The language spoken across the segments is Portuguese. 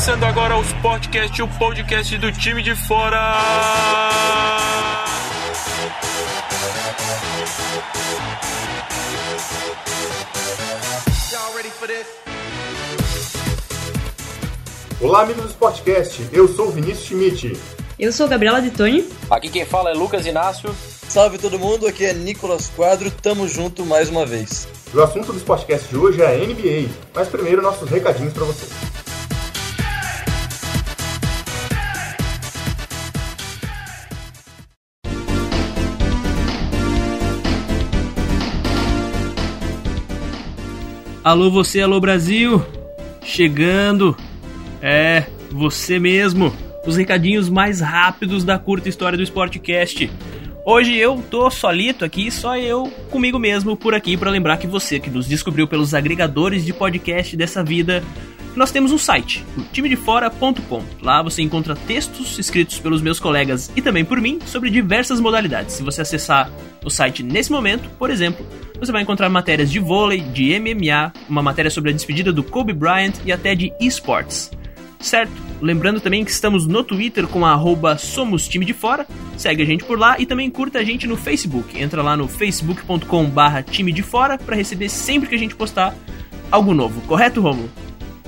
Começando agora o Sportcast, o podcast do time de fora. Olá, amigos do Sportcast. Eu sou o Vinícius Schmidt. Eu sou Gabriela de Tony. Aqui quem fala é Lucas Inácio. Salve todo mundo, aqui é Nicolas Quadro, tamo junto mais uma vez. O assunto do Sportcast de hoje é a NBA, mas primeiro nossos recadinhos para vocês. Alô você, alô Brasil! Chegando! É, você mesmo! Os recadinhos mais rápidos da curta história do Sportcast. Hoje eu tô solito aqui, só eu comigo mesmo por aqui para lembrar que você que nos descobriu pelos agregadores de podcast dessa vida, nós temos um site, o timedefora.com. Lá você encontra textos escritos pelos meus colegas e também por mim sobre diversas modalidades. Se você acessar o site nesse momento, por exemplo, você vai encontrar matérias de vôlei, de MMA, uma matéria sobre a despedida do Kobe Bryant e até de esports. Certo? Lembrando também que estamos no Twitter com a Somos Time de Fora. Segue a gente por lá e também curta a gente no Facebook. Entra lá no facebook.com barra time de fora para receber sempre que a gente postar algo novo. Correto, Romulo?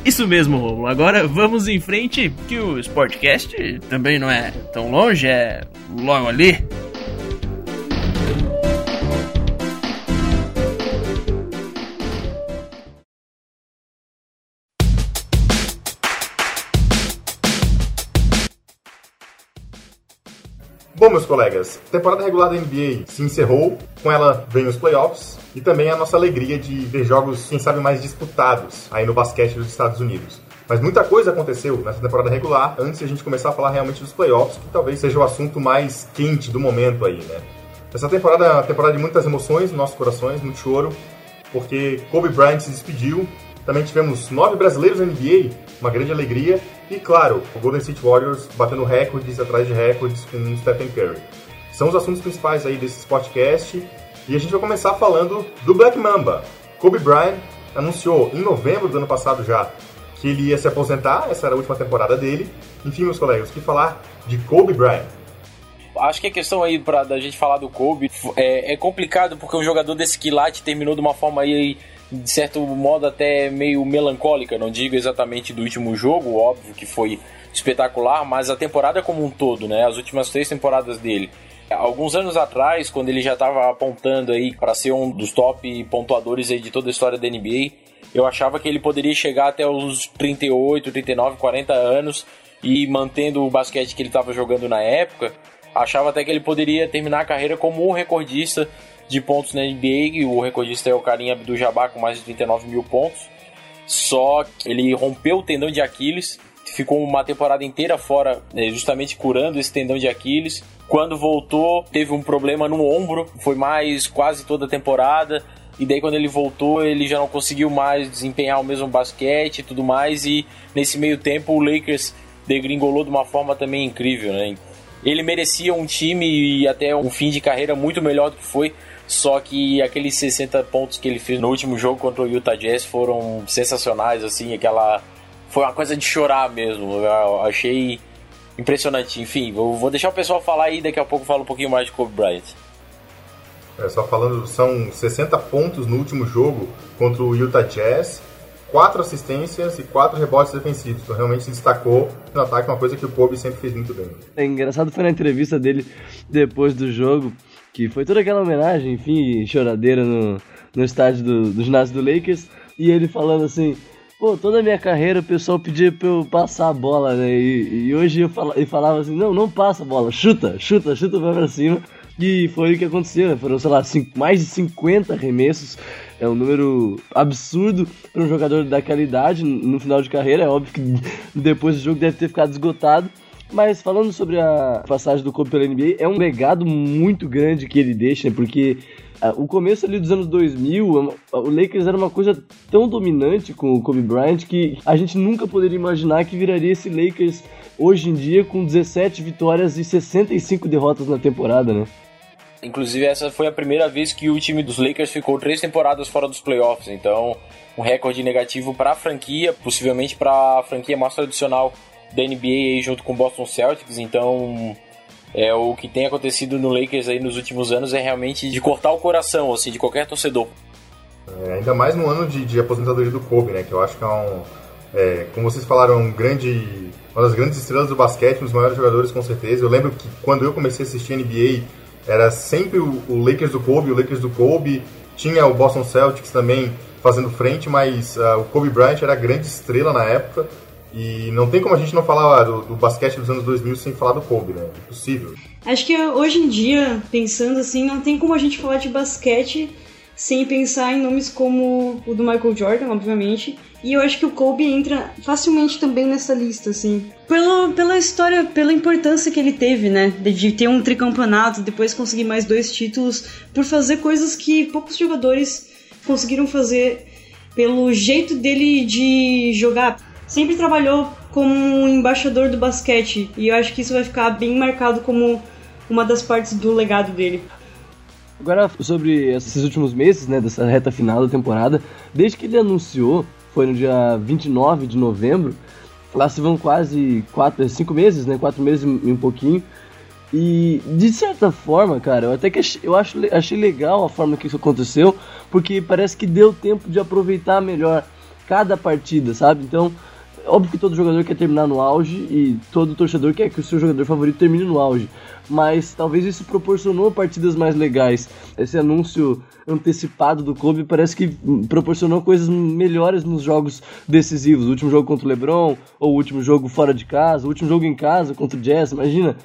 Isso mesmo, Romulo. Agora vamos em frente, que o Sportcast também não é tão longe, é logo ali. Bom, meus colegas, a temporada regular da NBA se encerrou, com ela vem os playoffs e também a nossa alegria de ver jogos, quem sabe, mais disputados aí no basquete dos Estados Unidos. Mas muita coisa aconteceu nessa temporada regular antes de a gente começar a falar realmente dos playoffs, que talvez seja o assunto mais quente do momento aí, né? Essa temporada é uma temporada de muitas emoções nos nossos corações, muito choro, porque Kobe Bryant se despediu. Também tivemos nove brasileiros na NBA, uma grande alegria. E claro, o Golden State Warriors batendo recordes atrás de recordes com o Stephen Curry. São os assuntos principais aí desse podcast. E a gente vai começar falando do Black Mamba. Kobe Bryant anunciou em novembro do ano passado já que ele ia se aposentar, essa era a última temporada dele. Enfim, meus colegas, o que falar de Kobe Bryant? Acho que a questão aí pra da gente falar do Kobe é, é complicado porque um jogador desse quilate terminou de uma forma aí de certo modo até meio melancólica, não digo exatamente do último jogo, óbvio que foi espetacular, mas a temporada como um todo, né? As últimas três temporadas dele. Alguns anos atrás, quando ele já estava apontando aí para ser um dos top pontuadores aí de toda a história da NBA, eu achava que ele poderia chegar até os 38, 39, 40 anos e mantendo o basquete que ele estava jogando na época, achava até que ele poderia terminar a carreira como um recordista de pontos na NBA. O recordista é o Karim Abdul-Jabbar com mais de 39 mil pontos. Só que ele rompeu o tendão de Aquiles, ficou uma temporada inteira fora, né, justamente curando esse tendão de Aquiles. Quando voltou, teve um problema no ombro, foi mais quase toda a temporada. E daí quando ele voltou, ele já não conseguiu mais desempenhar o mesmo basquete e tudo mais. E nesse meio tempo o Lakers degringolou de uma forma também incrível, né? Ele merecia um time e até um fim de carreira muito melhor do que foi. Só que aqueles 60 pontos que ele fez no último jogo contra o Utah Jazz foram sensacionais, assim, aquela. Foi uma coisa de chorar mesmo. Eu achei impressionante. Enfim, eu vou deixar o pessoal falar aí, daqui a pouco eu falo um pouquinho mais de Kobe Bryant. É, só falando, são 60 pontos no último jogo contra o Utah Jazz, 4 assistências e 4 rebotes defensivos. Então realmente se destacou no ataque, uma coisa que o Kobe sempre fez muito bem. É engraçado foi na entrevista dele depois do jogo, que foi toda aquela homenagem, enfim, choradeira no, no estádio do, do ginásio do Lakers, e ele falando assim, pô, toda a minha carreira o pessoal pedia pra eu passar a bola, né, e, e hoje eu falava assim, não, não passa a bola, chuta, chuta, chuta vai pra cima, e foi o que aconteceu, né? Foram, sei lá, cinco, mais de 50 arremessos. É um número absurdo para um jogador daquela idade no final de carreira. É óbvio que depois do jogo deve ter ficado esgotado. Mas falando sobre a passagem do Kobe pela NBA, é um legado muito grande que ele deixa, né? porque uh, o começo ali dos anos 2000, o Lakers era uma coisa tão dominante com o Kobe Bryant que a gente nunca poderia imaginar que viraria esse Lakers hoje em dia com 17 vitórias e 65 derrotas na temporada, né? Inclusive, essa foi a primeira vez que o time dos Lakers ficou três temporadas fora dos playoffs. Então, um recorde negativo para a franquia, possivelmente para a franquia mais tradicional da NBA junto com o Boston Celtics. Então, é o que tem acontecido no Lakers aí nos últimos anos é realmente de cortar o coração assim de qualquer torcedor. É, ainda mais no ano de, de, aposentadoria do Kobe, né? Que eu acho que é um, é, como vocês falaram, um grande, uma das grandes estrelas do basquete, um dos maiores jogadores com certeza. Eu lembro que quando eu comecei a assistir NBA era sempre o, o Lakers do Kobe, o Lakers do Kobe. Tinha o Boston Celtics também fazendo frente, mas uh, o Kobe Bryant era a grande estrela na época. E não tem como a gente não falar do, do, basquete dos anos 2000 sem falar do Kobe, né? Impossível. Acho que hoje em dia, pensando assim, não tem como a gente falar de basquete sem pensar em nomes como o do Michael Jordan, obviamente. E eu acho que o Kobe entra facilmente também nessa lista, assim. Pela, pela história, pela importância que ele teve, né? De ter um tricampeonato, depois conseguir mais dois títulos, por fazer coisas que poucos jogadores conseguiram fazer pelo jeito dele de jogar sempre trabalhou como um embaixador do basquete e eu acho que isso vai ficar bem marcado como uma das partes do legado dele. Agora, sobre esses últimos meses, né, dessa reta final da temporada, desde que ele anunciou, foi no dia 29 de novembro, lá se vão quase quatro, cinco meses, né, quatro meses e um pouquinho, e de certa forma, cara, eu até que achei, eu acho, achei legal a forma que isso aconteceu, porque parece que deu tempo de aproveitar melhor cada partida, sabe? Então, Óbvio que todo jogador quer terminar no auge e todo torcedor quer que o seu jogador favorito termine no auge. Mas talvez isso proporcionou partidas mais legais. Esse anúncio antecipado do clube parece que proporcionou coisas melhores nos jogos decisivos. O último jogo contra o LeBron, ou o último jogo fora de casa, o último jogo em casa contra o Jazz. Imagina,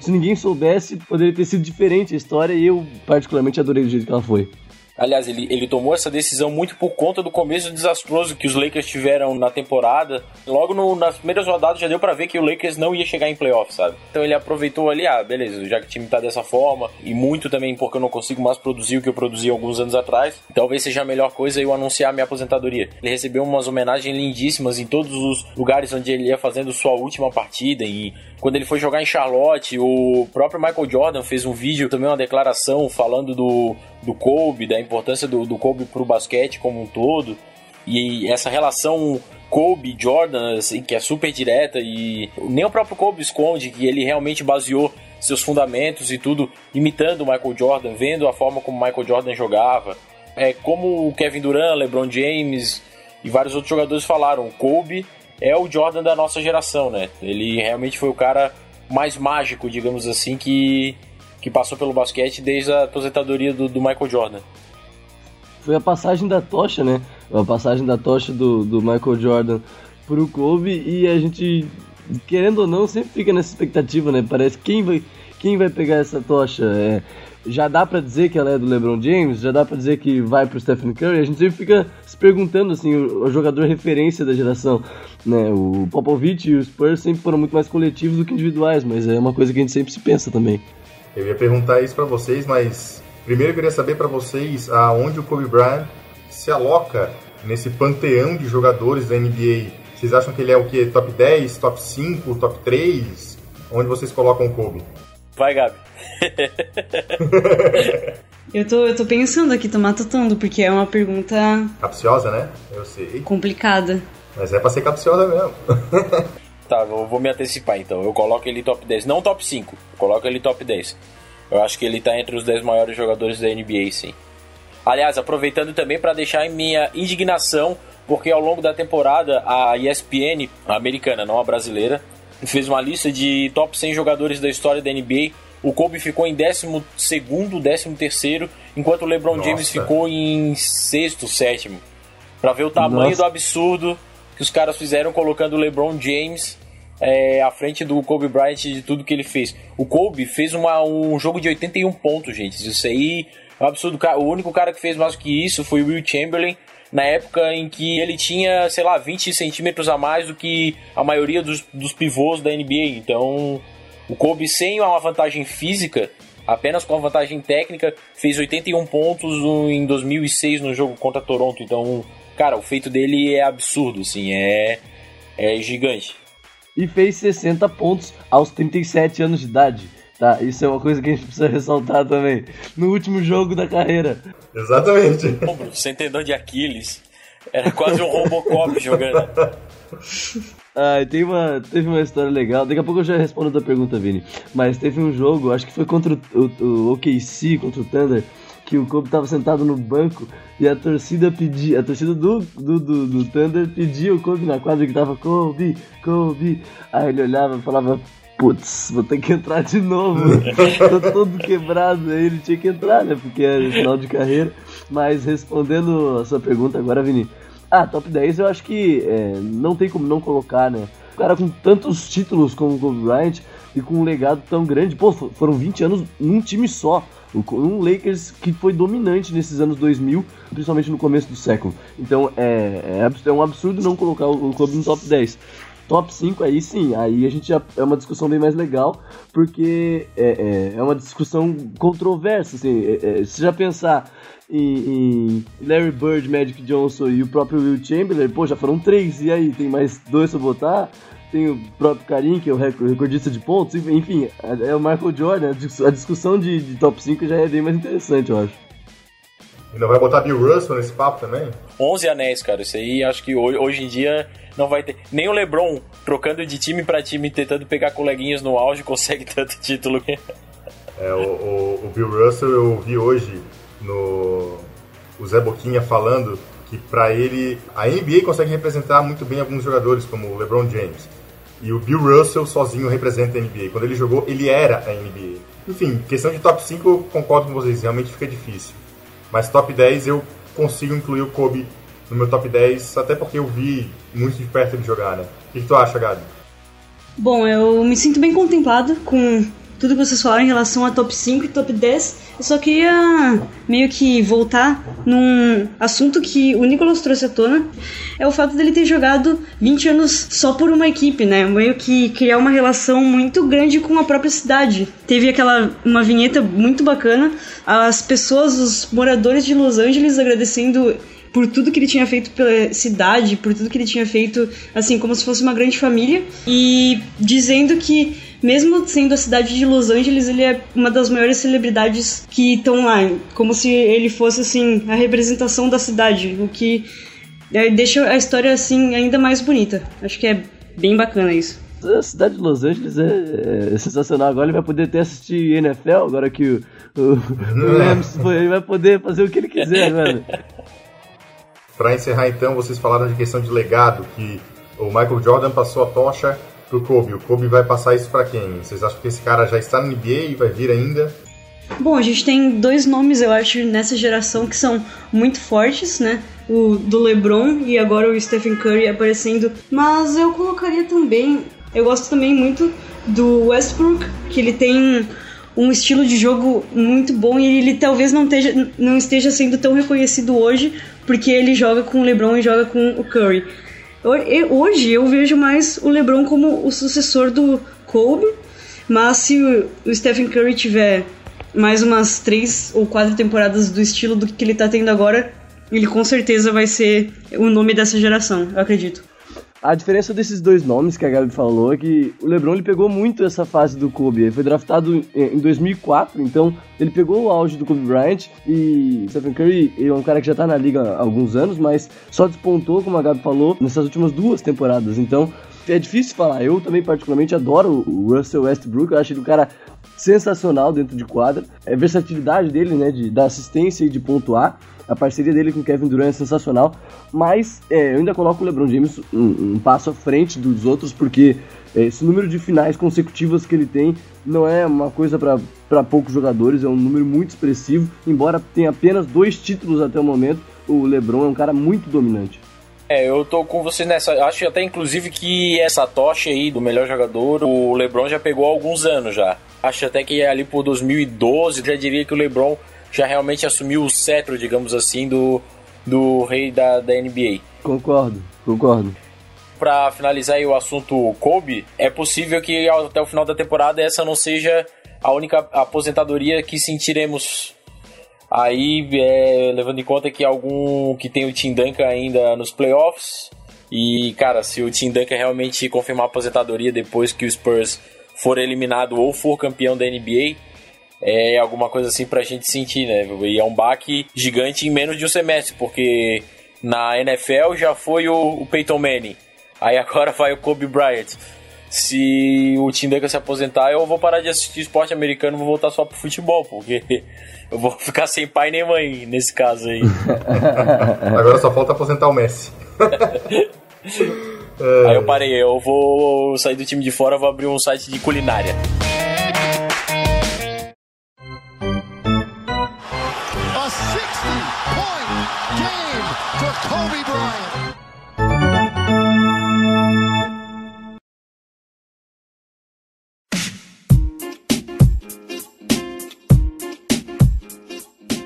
se ninguém soubesse, poderia ter sido diferente a história e eu particularmente adorei do jeito que ela foi. Aliás, ele, ele tomou essa decisão muito por conta do começo desastroso que os Lakers tiveram na temporada. Logo no, nas primeiras rodadas já deu para ver que o Lakers não ia chegar em playoff, sabe? Então ele aproveitou ali, ah, beleza, já que o time tá dessa forma, e muito também porque eu não consigo mais produzir o que eu produzia alguns anos atrás, talvez seja a melhor coisa eu anunciar minha aposentadoria. Ele recebeu umas homenagens lindíssimas em todos os lugares onde ele ia fazendo sua última partida, e quando ele foi jogar em Charlotte, o próprio Michael Jordan fez um vídeo, também uma declaração falando do, do Kobe, da importância do, do Kobe pro basquete como um todo. E essa relação Kobe-Jordan, assim, que é super direta e nem o próprio Kobe esconde que ele realmente baseou seus fundamentos e tudo imitando o Michael Jordan, vendo a forma como o Michael Jordan jogava. É como o Kevin Durant, LeBron James e vários outros jogadores falaram, Kobe é o Jordan da nossa geração, né? Ele realmente foi o cara mais mágico, digamos assim, que que passou pelo basquete desde a aposentadoria do, do Michael Jordan. Foi a passagem da tocha, né? A passagem da tocha do, do Michael Jordan pro Kobe e a gente, querendo ou não, sempre fica nessa expectativa, né? Parece quem vai, quem vai pegar essa tocha. É, já dá para dizer que ela é do LeBron James, já dá para dizer que vai pro Stephen Curry. A gente sempre fica se perguntando assim, o, o, jogador referência da geração, né? O Popovich e o Spurs sempre foram muito mais coletivos do que individuais, mas é uma coisa que a gente sempre se pensa também. Eu ia perguntar isso para vocês, mas primeiro eu queria saber para vocês aonde o Kobe Bryant se aloca nesse panteão de jogadores da NBA. Vocês acham que ele é o que? Top 10, top 5, top 3? Onde vocês colocam o Kobe? Vai, Gabi. eu, tô, eu tô pensando aqui, tô matutando, porque é uma pergunta. Capciosa, né? Eu sei. Complicada. Mas é pra ser capciosa mesmo. Tá, eu vou me antecipar então. Eu coloco ele top 10. Não top 5, eu coloco ele top 10. Eu acho que ele tá entre os 10 maiores jogadores da NBA, sim. Aliás, aproveitando também para deixar minha indignação, porque ao longo da temporada a ESPN, a americana, não a brasileira, fez uma lista de top 100 jogadores da história da NBA. O Kobe ficou em 12 13 terceiro, enquanto o LeBron Nossa. James ficou em sexto, sétimo. Para ver o tamanho Nossa. do absurdo que os caras fizeram colocando o LeBron James é, à frente do Kobe Bryant de tudo que ele fez. O Kobe fez uma, um jogo de 81 pontos, gente. Isso aí é um absurdo. O único cara que fez mais que isso foi o Will Chamberlain, na época em que ele tinha, sei lá, 20 centímetros a mais do que a maioria dos, dos pivôs da NBA. Então, o Kobe, sem uma vantagem física, apenas com a vantagem técnica, fez 81 pontos em 2006 no jogo contra Toronto. Então, cara, o feito dele é absurdo, assim, é, é gigante. E fez 60 pontos aos 37 anos de idade. Tá, isso é uma coisa que a gente precisa ressaltar também. No último jogo da carreira. Exatamente. Ombro, sem tendão de Aquiles. Era quase um Robocop jogando. Ah, tem uma, teve uma história legal. Daqui a pouco eu já respondo a tua pergunta, Vini. Mas teve um jogo, acho que foi contra o, o, o OKC, contra o Thunder, que o Kobe tava sentado no banco e a torcida pedia, a torcida do, do, do, do Thunder pedia o Kobe na quadra que tava Kobe, Kobe. Aí ele olhava e falava, putz, vou ter que entrar de novo. Tô todo quebrado. Aí ele tinha que entrar, né? Porque era final de carreira. Mas respondendo a sua pergunta agora, Vini. Ah, top 10 eu acho que é, não tem como não colocar, né? O cara com tantos títulos como o Kobe Bryant e com um legado tão grande. Pô, foram 20 anos num time só. Um Lakers que foi dominante nesses anos 2000, principalmente no começo do século. Então é, é, é um absurdo não colocar o Kobe no top 10 top 5 aí sim, aí a gente já é uma discussão bem mais legal, porque é, é, é uma discussão controversa, assim, é, é, se já pensar em, em, Larry Bird, Magic Johnson e o próprio Will Chamberlain, pô, já foram três, e aí, tem mais dois pra botar? Tem o próprio Karim, que é o recordista de pontos, enfim, é, é o Michael Jordan, a discussão de, de top 5 já é bem mais interessante, eu acho. E não vai botar Bill Russell nesse papo também? 11 anéis, cara. Isso aí acho que hoje em dia não vai ter. Nem o LeBron trocando de time para time, tentando pegar coleguinhas no auge, consegue tanto título. É, o, o, o, Bill Russell eu vi hoje no o Zé Boquinha falando que para ele a NBA consegue representar muito bem alguns jogadores como o LeBron James. E o Bill Russell sozinho representa a NBA. Quando ele jogou, ele era a NBA. Enfim, questão de top 5, eu concordo com vocês, realmente fica difícil. Mas top 10 eu consigo incluir o Kobe no meu top 10, até porque eu vi muito de perto ele jogar, né? O que, que tu acha, Gabi? Bom, eu me sinto bem contemplado com tudo que vocês falaram em relação a top 5 e top 10. Eu só queria meio que voltar num assunto que o Nicolas trouxe à tona. É o fato dele ter jogado 20 anos só por uma equipe, né? Meio que criar uma relação muito grande com a própria cidade. Teve aquela uma vinheta muito bacana, as pessoas, os moradores de Los Angeles agradecendo por tudo que ele tinha feito pela cidade, por tudo que ele tinha feito, assim, como se fosse uma grande família, e dizendo que mesmo sendo a cidade de Los Angeles, ele é uma das maiores celebridades que estão lá, como se ele fosse assim a representação da cidade, o que é, deixa a história assim ainda mais bonita. Acho que é bem bacana isso. A cidade de Los Angeles é, é sensacional. Agora ele vai poder até assistir NFL, agora que o, o, o Rams ele vai poder fazer o que ele quiser, velho. Para encerrar então, vocês falaram de questão de legado, que o Michael Jordan passou a tocha pro Kobe. O Kobe vai passar isso para quem? Vocês acham que esse cara já está na NBA e vai vir ainda? Bom, a gente tem dois nomes, eu acho, nessa geração que são muito fortes, né? O do LeBron e agora o Stephen Curry aparecendo. Mas eu colocaria também, eu gosto também muito do Westbrook, que ele tem um estilo de jogo muito bom e ele talvez não esteja, não esteja sendo tão reconhecido hoje porque ele joga com o LeBron e joga com o Curry. Hoje eu vejo mais o LeBron como o sucessor do Kobe, mas se o Stephen Curry tiver mais umas três ou quatro temporadas do estilo do que ele tá tendo agora, ele com certeza vai ser o nome dessa geração, eu acredito. A diferença desses dois nomes que a Gabi falou é que o LeBron ele pegou muito essa fase do Kobe. Ele foi draftado em 2004, então ele pegou o auge do Kobe Bryant e Stephen Curry é um cara que já tá na liga há alguns anos, mas só despontou, como a Gabi falou, nessas últimas duas temporadas. Então é difícil falar. Eu também, particularmente, adoro o Russell Westbrook. Eu acho ele um cara sensacional dentro de quadra. É a versatilidade dele, né, de dar assistência e de pontuar. A parceria dele com o Kevin Durant é sensacional, mas é, eu ainda coloco o LeBron James um, um passo à frente dos outros, porque é, esse número de finais consecutivas que ele tem não é uma coisa para poucos jogadores, é um número muito expressivo. Embora tenha apenas dois títulos até o momento, o LeBron é um cara muito dominante. É, eu tô com você nessa. Acho até inclusive que essa tocha aí do melhor jogador, o LeBron já pegou há alguns anos já. Acho até que é ali por 2012, já diria que o LeBron já realmente assumiu o cetro, digamos assim, do, do rei da, da NBA. Concordo, concordo. Para finalizar aí o assunto Kobe, é possível que até o final da temporada essa não seja a única aposentadoria que sentiremos aí, é, levando em conta que algum que tem o Tim Duncan ainda nos playoffs. E, cara, se o Tim Duncan realmente confirmar a aposentadoria depois que o Spurs for eliminado ou for campeão da NBA, é alguma coisa assim pra gente sentir, né? E é um baque gigante em menos de um semestre, porque na NFL já foi o, o Peyton Manning, aí agora vai o Kobe Bryant. Se o Tim Duncan se aposentar, eu vou parar de assistir esporte americano vou voltar só pro futebol, porque eu vou ficar sem pai nem mãe nesse caso aí. Agora só falta aposentar o Messi. Aí eu parei, eu vou sair do time de fora, vou abrir um site de culinária.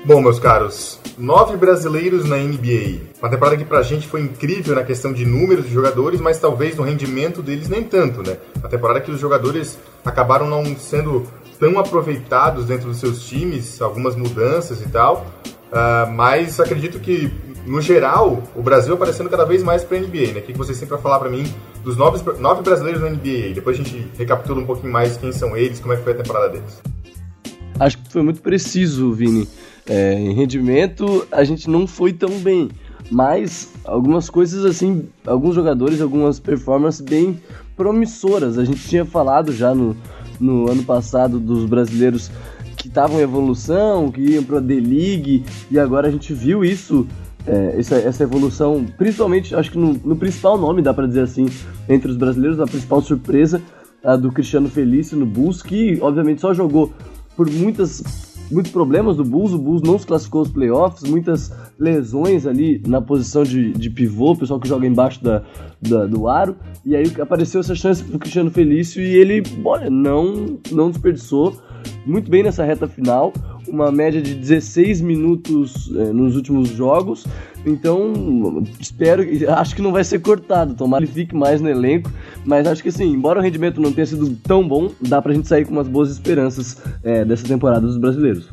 Bom, meus caros, nove brasileiros na NBA. Uma temporada que pra gente foi incrível na questão de números de jogadores, mas talvez no rendimento deles nem tanto, né? Uma temporada que os jogadores acabaram não sendo tão aproveitados dentro dos seus times, algumas mudanças e tal. Uh, mas acredito que, no geral, o Brasil aparecendo cada vez mais pra NBA, né? O que vocês têm pra falar pra mim dos nove, nove brasileiros na NBA? Depois a gente recapitula um pouquinho mais quem são eles, como é que foi a temporada deles. Acho que foi muito preciso, Vini. É, em rendimento, a gente não foi tão bem. Mas algumas coisas assim, alguns jogadores, algumas performances bem promissoras. A gente tinha falado já no, no ano passado dos brasileiros que estavam em evolução, que iam para a D-League, e agora a gente viu isso, é, essa, essa evolução, principalmente, acho que no, no principal nome, dá para dizer assim, entre os brasileiros, a principal surpresa a do Cristiano Felício no Bulls, que obviamente só jogou por muitas muitos problemas do Bulls, o Bulls não se classificou aos playoffs, muitas lesões ali na posição de, de pivô, pessoal que joga embaixo da, da, do aro, e aí apareceu essa chance pro Cristiano Felício e ele, olha, não, não desperdiçou, muito bem nessa reta final, uma média de 16 minutos é, nos últimos jogos, então espero, acho que não vai ser cortado, tomara que ele fique mais no elenco, mas acho que assim, embora o rendimento não tenha sido tão bom, dá pra gente sair com umas boas esperanças é, dessa temporada dos brasileiros.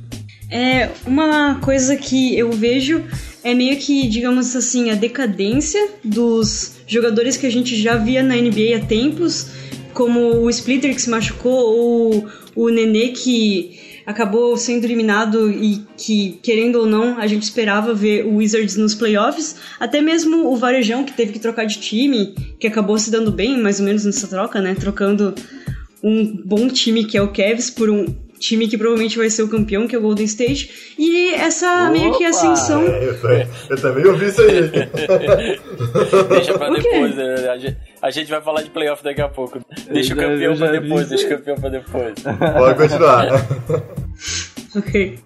É, uma coisa que eu vejo é meio que, digamos assim, a decadência dos jogadores que a gente já via na NBA há tempos, como o Splitter que se machucou, ou o Nenê que acabou sendo eliminado e que, querendo ou não, a gente esperava ver o Wizards nos playoffs. Até mesmo o Varejão, que teve que trocar de time, que acabou se dando bem, mais ou menos nessa troca, né? Trocando um bom time que é o Cavs por um time que provavelmente vai ser o campeão, que é o Golden State. E essa Opa! meio que ascensão. É, eu, também- eu também ouvi isso aí. Deixa pra depois, né? A gente, vai falar de playoff daqui a pouco. Deixa o já- campeão eu já pra depois, deixa o campeão pra depois. Pode continuar. Ok.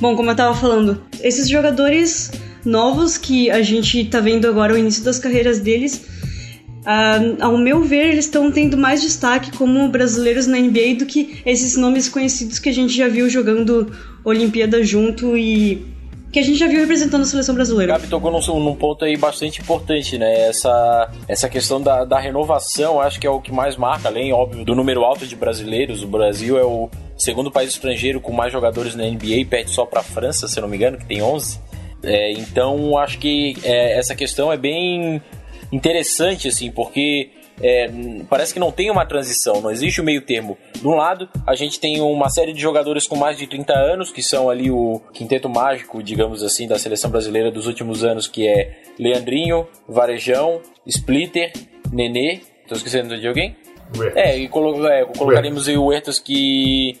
Bom, como eu tava falando, esses jogadores novos que a gente tá vendo agora o início das carreiras deles, ah, ao meu ver, eles estão tendo mais destaque como brasileiros na NBA do que esses nomes conhecidos que a gente já viu jogando Olimpíada junto e que a gente já viu representando a seleção brasileira. Gabi tocou num, num ponto aí bastante importante, né? Essa, essa questão da, da renovação, acho que é o que mais marca, além, óbvio, do número alto de brasileiros. O Brasil é o segundo país estrangeiro com mais jogadores na NBA, perde só pra França, se não me engano, que tem 11. É, então, acho que é, essa questão é bem interessante, assim, porque é, parece que não tem uma transição, não existe o meio termo. De um lado, a gente tem uma série de jogadores com mais de 30 anos, que são ali o quinteto mágico, digamos assim, da seleção brasileira dos últimos anos, que é Leandrinho, Varejão, Splitter, Nenê. Tô esquecendo de alguém? Ué. É, e colo é, colocaríamos aí o Huertas que,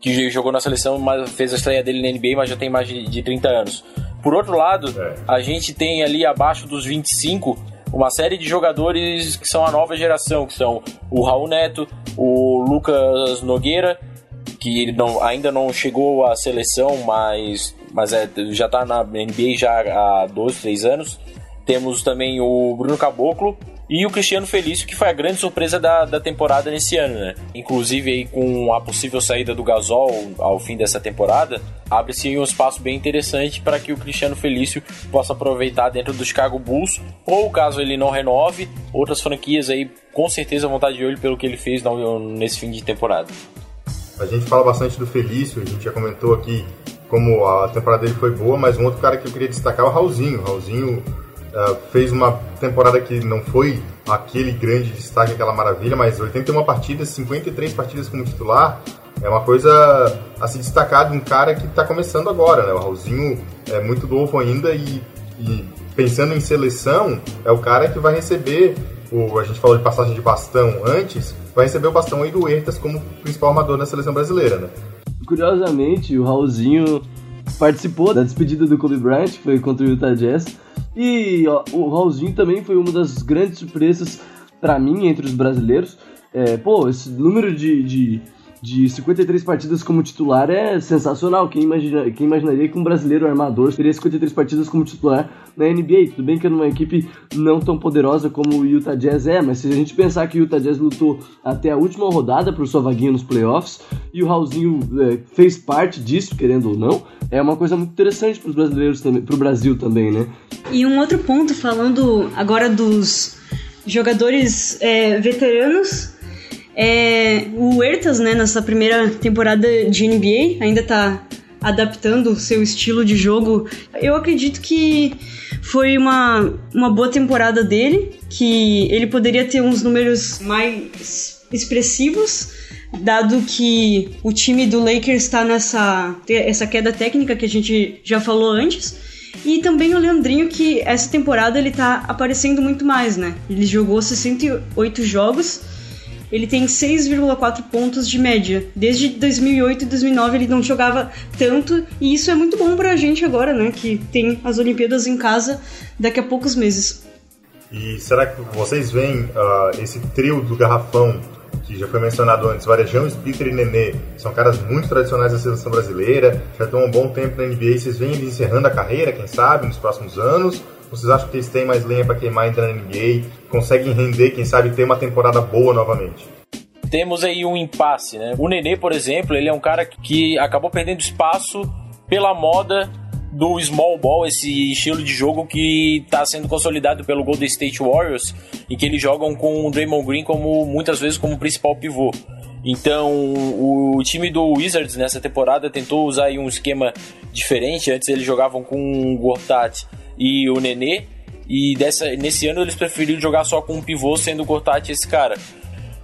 que jogou na seleção, mas fez a estreia dele na NBA, mas já tem mais de, de 30 anos. Por outro lado, É. a gente tem ali abaixo dos 25 uma série de jogadores que são a nova geração, que são o Raul Neto, o Lucas Nogueira, que não, ainda não chegou à seleção, mas, mas é, já está na NBA já há 12, 3 anos. Temos também o Bruno Caboclo e o Cristiano Felício, que foi a grande surpresa da, da temporada nesse ano, né? Inclusive aí com a possível saída do Gasol ao fim dessa temporada, abre-se um espaço bem interessante para que o Cristiano Felício possa aproveitar dentro do Chicago Bulls, ou caso ele não renove, outras franquias aí com certeza vão estar de olho pelo que ele fez nesse fim de temporada. A gente fala bastante do Felício, a gente já comentou aqui como a temporada dele foi boa, mas um outro cara que eu queria destacar é o Raulzinho. O Raulzinho uh, fez uma temporada que não foi aquele grande destaque, aquela maravilha, mas 81 partidas, 53 partidas como titular, é uma coisa a se destacar de um cara que está começando agora, né? O Raulzinho é muito novo ainda e, e, pensando em seleção, é o cara que vai receber, o, a gente falou de passagem de bastão antes, vai receber o bastão aí do Ertas como principal armador da seleção brasileira, né? Curiosamente, o Raulzinho participou da despedida do Kobe Bryant, foi contra o Utah Jazz, e ó, o Raulzinho também foi uma das grandes surpresas para mim entre os brasileiros. É, pô, esse número de, de de 53 partidas como titular é sensacional. Quem, imagina, quem imaginaria que um brasileiro armador teria 53 partidas como titular na NBA? Tudo bem que é numa equipe não tão poderosa como o Utah Jazz é, mas se a gente pensar que o Utah Jazz lutou até a última rodada por sua vaguinha nos playoffs e o Raulzinho é, fez parte disso, querendo ou não, é uma coisa muito interessante para os brasileiros também, para o Brasil também, né? E um outro ponto, falando agora dos jogadores é, veteranos é, o Ertas, né, nessa primeira temporada de NBA, ainda tá adaptando o seu estilo de jogo. Eu acredito que foi uma, uma boa temporada dele, que ele poderia ter uns números mais expressivos, dado que o time do Lakers está nessa essa queda técnica que a gente já falou antes. E também o Leandrinho, que essa temporada ele tá aparecendo muito mais, né? Ele jogou 68 jogos ele tem 6,4 pontos de média. Desde 2008 e 2009 ele não jogava tanto, e isso é muito bom pra gente agora, né? Que tem as Olimpíadas em casa daqui a poucos meses. E será que vocês veem uh, esse trio do garrafão que já foi mencionado antes, Varejão, Splitter e Nenê, são caras muito tradicionais da seleção brasileira, já estão há um bom tempo na NBA, vocês veem eles encerrando a carreira, quem sabe, nos próximos anos, vocês acham que eles têm mais lenha para queimar ainda na NBA? Conseguem render, quem sabe, ter uma temporada boa novamente? Temos aí um impasse, né? O Nenê, por exemplo, ele é um cara que acabou perdendo espaço pela moda do small ball, esse estilo de jogo que está sendo consolidado pelo Golden State Warriors e que eles jogam com o Draymond Green como muitas vezes como principal pivô. Então, o time do Wizards nessa temporada tentou usar um esquema diferente. Antes eles jogavam com o Gortat e o Nenê. E dessa, nesse ano eles preferiram jogar só com um pivô, sendo o Gortat esse cara.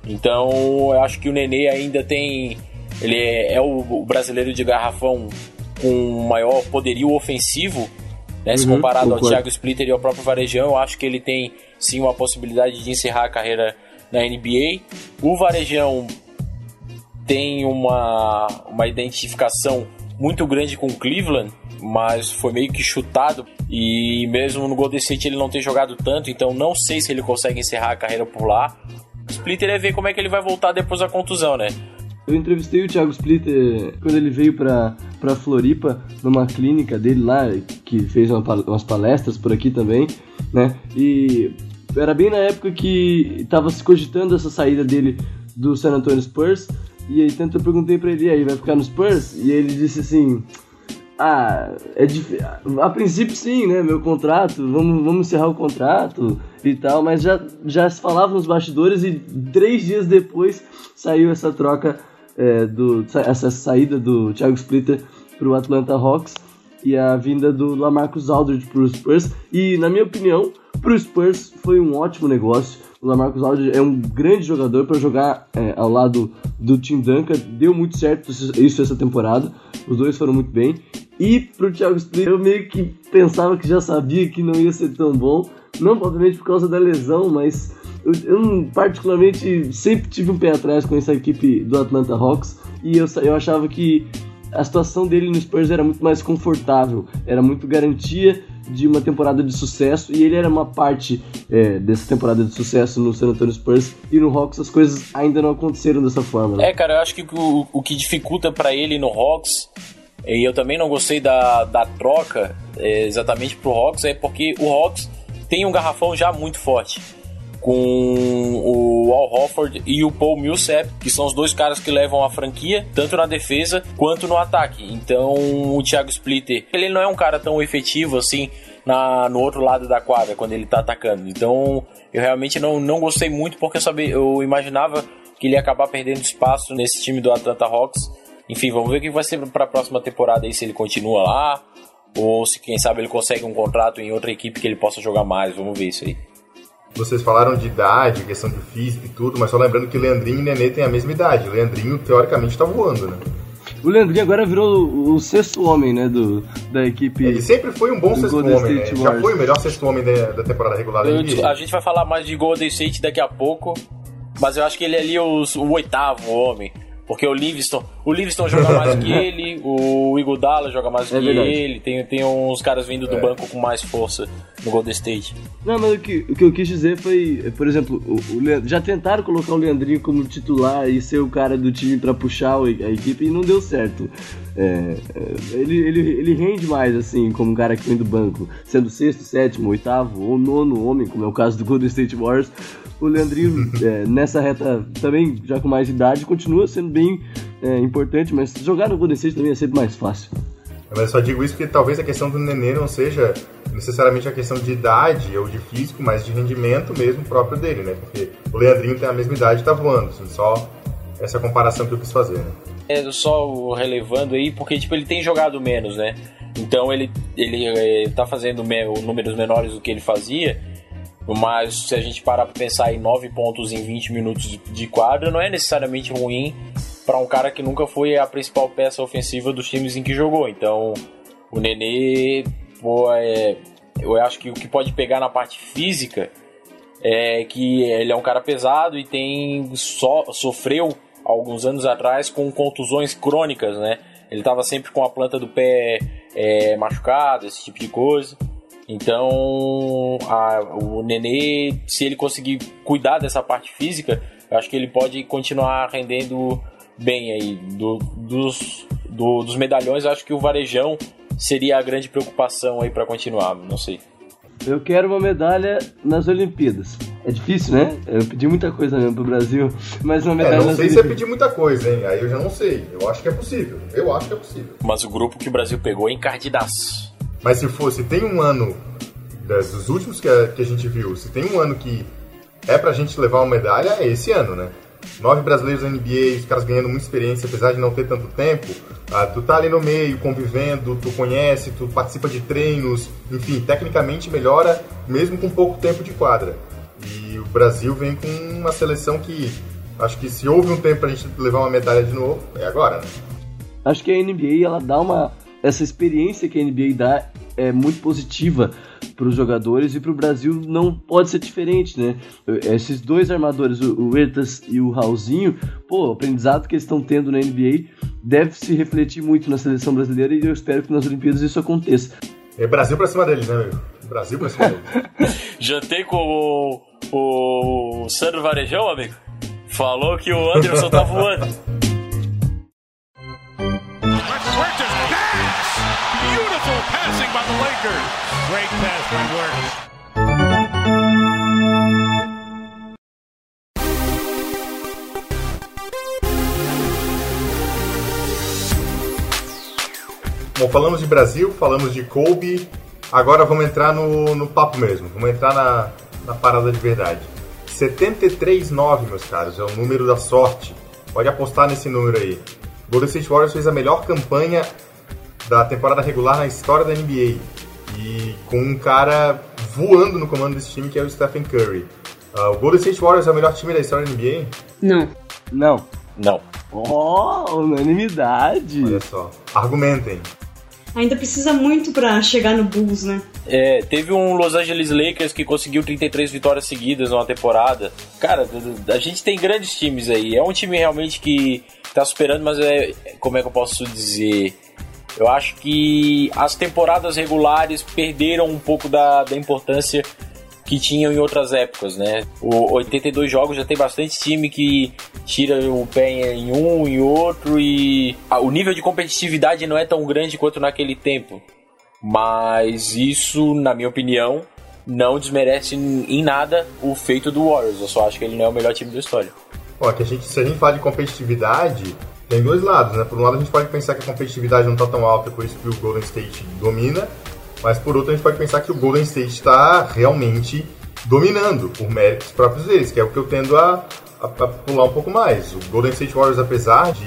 Então eu acho que o Nenê ainda tem. Ele é, é o, o, brasileiro de garrafão com maior poderio ofensivo, né? Se uhum, comparado concordo. ao Thiago Splitter e ao próprio Varejão, eu acho que ele tem sim uma possibilidade de encerrar a carreira na NBA. O Varejão tem uma, uma identificação muito grande com o Cleveland, mas foi meio que chutado. E mesmo no Golden State ele não tem jogado tanto, então não sei se ele consegue encerrar a carreira por lá. O Splitter é ver como é que ele vai voltar depois da contusão, né? Eu entrevistei o Thiago Splitter quando ele veio pra, pra Floripa, numa clínica dele lá, que fez uma, umas palestras por aqui também, né? E era bem na época que tava se cogitando essa saída dele do San Antonio Spurs. E aí tanto eu perguntei pra ele, aí vai ficar no Spurs? E ele disse assim, ah, é. A princípio sim, né? Meu contrato, vamos, vamos encerrar o contrato e tal, mas já, já se falava nos bastidores e três dias depois saiu essa troca é, do. essa saída do Thiago Splitter pro Atlanta Hawks e a vinda do Lamarcus Aldridge pro Spurs. E na minha opinião, pro Spurs foi um ótimo negócio. O Lamarcus Aldridge é um grande jogador para jogar é, ao lado do Tim Duncan. Deu muito certo isso essa temporada. Os dois foram muito bem. E pro Thiago Splitter, eu meio que pensava que já sabia que não ia ser tão bom. Não, obviamente, por causa da lesão, mas eu, eu, particularmente sempre tive um pé atrás com essa equipe do Atlanta Hawks. E eu, eu achava que a situação dele no Spurs era muito mais confortável, era muito garantia de uma temporada de sucesso e ele era uma parte é, dessa temporada de sucesso no San Antonio Spurs e no Hawks as coisas ainda não aconteceram dessa forma. Né? É, cara, eu acho que o, o que dificulta para ele no Hawks e eu também não gostei da, da troca é, exatamente pro Hawks, é porque o Hawks tem um garrafão já muito forte. Com o Al Hofford e o Paul Millsap, que são os dois caras que levam a franquia, tanto na defesa quanto no ataque. Então o Thiago Splitter, ele não é um cara tão efetivo assim na, no outro lado da quadra, quando ele tá atacando. Então eu realmente não, não gostei muito, porque eu, sabia, eu imaginava que ele ia acabar perdendo espaço nesse time do Atlanta Hawks enfim, vamos ver o que vai ser para a próxima temporada aí, se ele continua lá ou se quem sabe ele consegue um contrato em outra equipe que ele possa jogar mais. Vamos ver isso aí. Vocês falaram de idade, questão de físico e tudo, mas só lembrando que Leandrinho e Nenê têm a mesma idade. Leandrinho, teoricamente, tá voando, né? O Leandrinho agora virou o, o sexto homem, né, do, da equipe. Ele sempre foi um bom sexto Golden homem, né? Já foi o melhor sexto homem da, da temporada regular da NBA. a gente vai falar mais de Golden State daqui a pouco, mas eu acho que ele é ali os- o oitavo homem. Porque o Livingston, o Livingston joga mais que ele, o Iguodala joga mais É que verdade. ele, tem, tem uns caras vindo do banco com mais força no Golden State. Não, mas o que, o que eu quis dizer foi, por exemplo, o, o Leand- já tentaram colocar o Leandrinho como titular e ser o cara do time pra puxar a equipe e não deu certo. É, é, ele, ele, ele rende mais, assim, como um cara que vem do banco, sendo sexto, sétimo, oitavo ou nono homem, como é o caso do Golden State Warriors. O Leandrinho, é, nessa reta também, já com mais idade, continua sendo bem é, importante, mas jogar no Golden State também é sempre mais fácil. Mas eu só digo isso porque talvez a questão do Nenê não seja necessariamente a questão de idade ou de físico, mas de rendimento mesmo próprio dele, né? Porque o Leandrinho tem a mesma idade e tá voando, assim, só essa comparação que eu quis fazer, né? É só o relevando aí, porque tipo, ele tem jogado menos, né? Então ele, ele eh, tá fazendo me- números menores do que ele fazia, mas se a gente parar pra pensar em 9 pontos em 20 minutos de, de quadra, não é necessariamente ruim para um cara que nunca foi a principal peça ofensiva dos times em que jogou. Então o Nenê, pô, é, eu acho que o que pode pegar na parte física é que ele é um cara pesado e tem só sofreu alguns anos atrás com contusões crônicas, né? Ele estava sempre com a planta do pé é, machucada, esse tipo de coisa. Então, a- o Nenê, se ele conseguir cuidar dessa parte física, eu acho que ele pode continuar rendendo bem aí. Do- dos, do- dos medalhões, eu acho que o Varejão seria a grande preocupação aí para continuar, não sei. Eu quero uma medalha nas Olimpíadas. É difícil, né? Eu pedi muita coisa mesmo pro Brasil, mas uma É, medalha não nas sei se é pedir muita coisa, hein? Aí eu já não sei. Eu acho que é possível. Eu acho que é possível. Mas o grupo que o Brasil pegou é encardidaço. Mas se fosse, tem um ano das- dos últimos que a, que a gente viu, se tem um ano que é pra gente levar uma medalha, é esse ano, né? Nove brasileiros na NBA, os caras ganhando muita experiência, apesar de não ter tanto tempo. Ah, tu tá ali no meio, convivendo, tu conhece, tu participa de treinos, enfim, tecnicamente melhora mesmo com pouco tempo de quadra. E o Brasil vem com uma seleção que acho que se houve um tempo pra gente levar uma medalha de novo, é agora, né? Acho que a NBA ela dá uma essa experiência que a NBA dá é muito positiva para os jogadores e para o Brasil não pode ser diferente, né? Esses dois armadores, o Ertas e o Raulzinho, pô, o aprendizado que eles estão tendo na NBA deve se refletir muito na seleção brasileira e eu espero que nas Olimpíadas isso aconteça. É Brasil pra cima deles, né, meu? Brasil pra cima deles. Jantei com o, o Sandro Varejão, amigo. Falou que o Anderson tá voando. Beautiful passing by the Lakers. Great pass by Huertas. Bom, falamos de Brasil, falamos de Kobe, agora vamos entrar no, no papo mesmo, vamos entrar na, na parada de verdade. 73-9, meus caros, é o número da sorte. Pode apostar nesse número aí. Golden State Warriors fez a melhor campanha da temporada regular na história da NBA. E com um cara voando no comando desse time, que é o Stephen Curry. Ah, o Golden State Warriors é o melhor time da história da NBA? Não. Não. Não. Oh, unanimidade. Olha só. Argumentem. Ainda precisa muito pra chegar no Bulls, né? É, teve um Los Angeles Lakers que conseguiu 33 vitórias seguidas numa temporada. Cara, a gente tem grandes times aí. É um time realmente que tá superando, mas é. Como é que eu posso dizer? Eu acho que as temporadas regulares perderam um pouco da, da importância que tinham em outras épocas, né? O 82 jogos já tem bastante time que tira o pé em um e outro e o nível de competitividade não é tão grande quanto naquele tempo. Mas isso, na minha opinião, não desmerece em nada o feito do Warriors. Eu só acho que ele não é o melhor time da história. Ó, que a gente, se a gente fala de competitividade, tem dois lados, né? Por um lado, a gente pode pensar que a competitividade não está tão alta, por isso que o Golden State domina, mas por outro, a gente pode pensar que o Golden State está realmente dominando por méritos próprios deles, que é o que eu tendo a, a- a pular um pouco mais. O Golden State Warriors, apesar de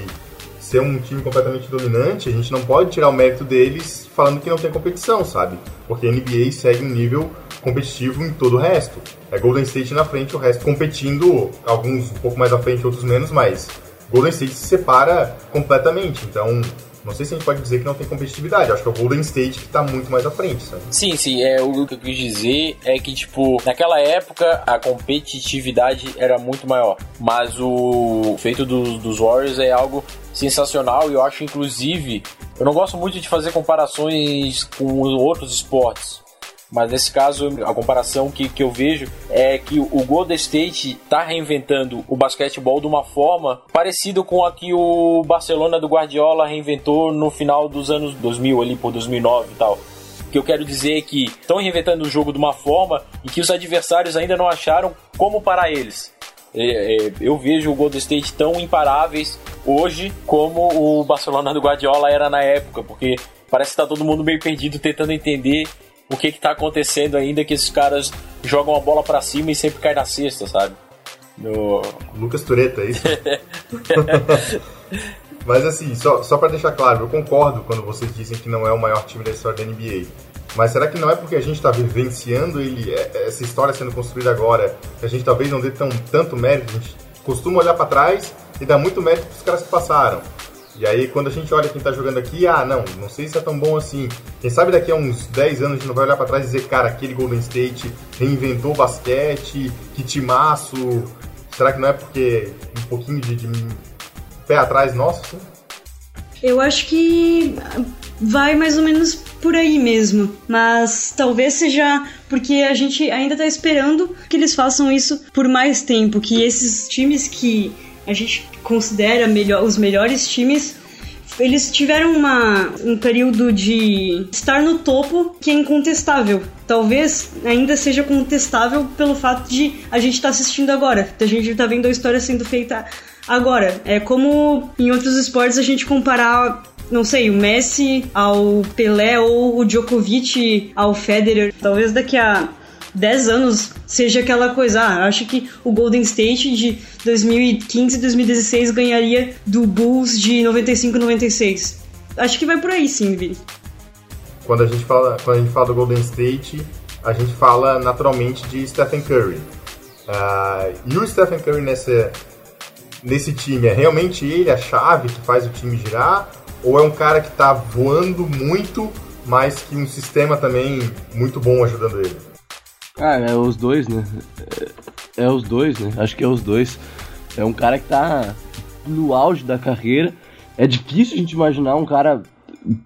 ser um time completamente dominante, a gente não pode tirar o mérito deles falando que não tem competição, sabe? Porque a NBA segue um nível competitivo em todo o resto. É Golden State na frente, o resto competindo, alguns um pouco mais à frente, outros menos, mas Golden State se separa completamente. Então, não sei se a gente pode dizer que não tem competitividade. Acho que é o Golden State que tá muito mais à frente, sabe? Sim, sim. É, o que eu quis dizer é que, tipo, naquela época a competitividade era muito maior. Mas o feito dos, dos Warriors é algo sensacional e eu acho, inclusive, eu não gosto muito de fazer comparações com outros esportes. Mas nesse caso, a comparação que, que eu vejo é que o Golden State está reinventando o basquetebol de uma forma parecida com a que o Barcelona do Guardiola reinventou no final dos anos 2000, ali por 2009 e tal. O que eu quero dizer é que estão reinventando o jogo de uma forma em que os adversários ainda não acharam como parar eles. É, é, eu vejo o Golden State tão imparáveis hoje como o Barcelona do Guardiola era na época, porque parece que está todo mundo meio perdido tentando entender o que que tá acontecendo ainda que esses caras jogam a bola para cima e sempre cai na cesta, sabe? No... Lucas Tureta, é isso? Mas assim, só, só para deixar claro, eu concordo quando vocês dizem que não é o maior time da história da NBA. Mas será que não é porque a gente está vivenciando ele, é, essa história sendo construída agora, que a gente talvez não dê tão, tanto mérito? A gente costuma olhar para trás e dar muito mérito para os caras que passaram. E aí, quando a gente olha quem tá jogando aqui, ah, não, não sei se é tão bom assim. Quem sabe daqui a uns 10 anos a gente não vai olhar pra trás e dizer, cara, aquele Golden State reinventou o basquete, que timaço. Será que não é porque um pouquinho de, de pé atrás nosso? Eu acho que vai mais ou menos por aí mesmo, mas talvez seja porque a gente ainda tá esperando que eles façam isso por mais tempo, que esses times que a gente considera melhor, os melhores times eles tiveram uma, um período de estar no topo que é incontestável. Talvez ainda seja contestável pelo fato de a gente estar tá assistindo agora, a gente está vendo a história sendo feita agora. É como em outros esportes a gente comparar não sei, o Messi ao Pelé ou o Djokovic ao Federer. Talvez daqui a 10 anos seja aquela coisa, ah, acho que o Golden State de 2015 e 2016 ganharia do Bulls de 95 e 96. Acho que vai por aí sim, Vini. Quando a gente fala, quando a gente fala do Golden State, a gente fala naturalmente de Stephen Curry. Uh, e o Stephen Curry nesse, nesse time, é realmente ele a chave que faz o time girar? Ou é um cara que está voando muito, mas que um sistema também muito bom ajudando ele? Ah, é os dois, né? É, é, os dois, né? Acho que é os dois. É um cara que tá no auge da carreira. É difícil a gente imaginar um cara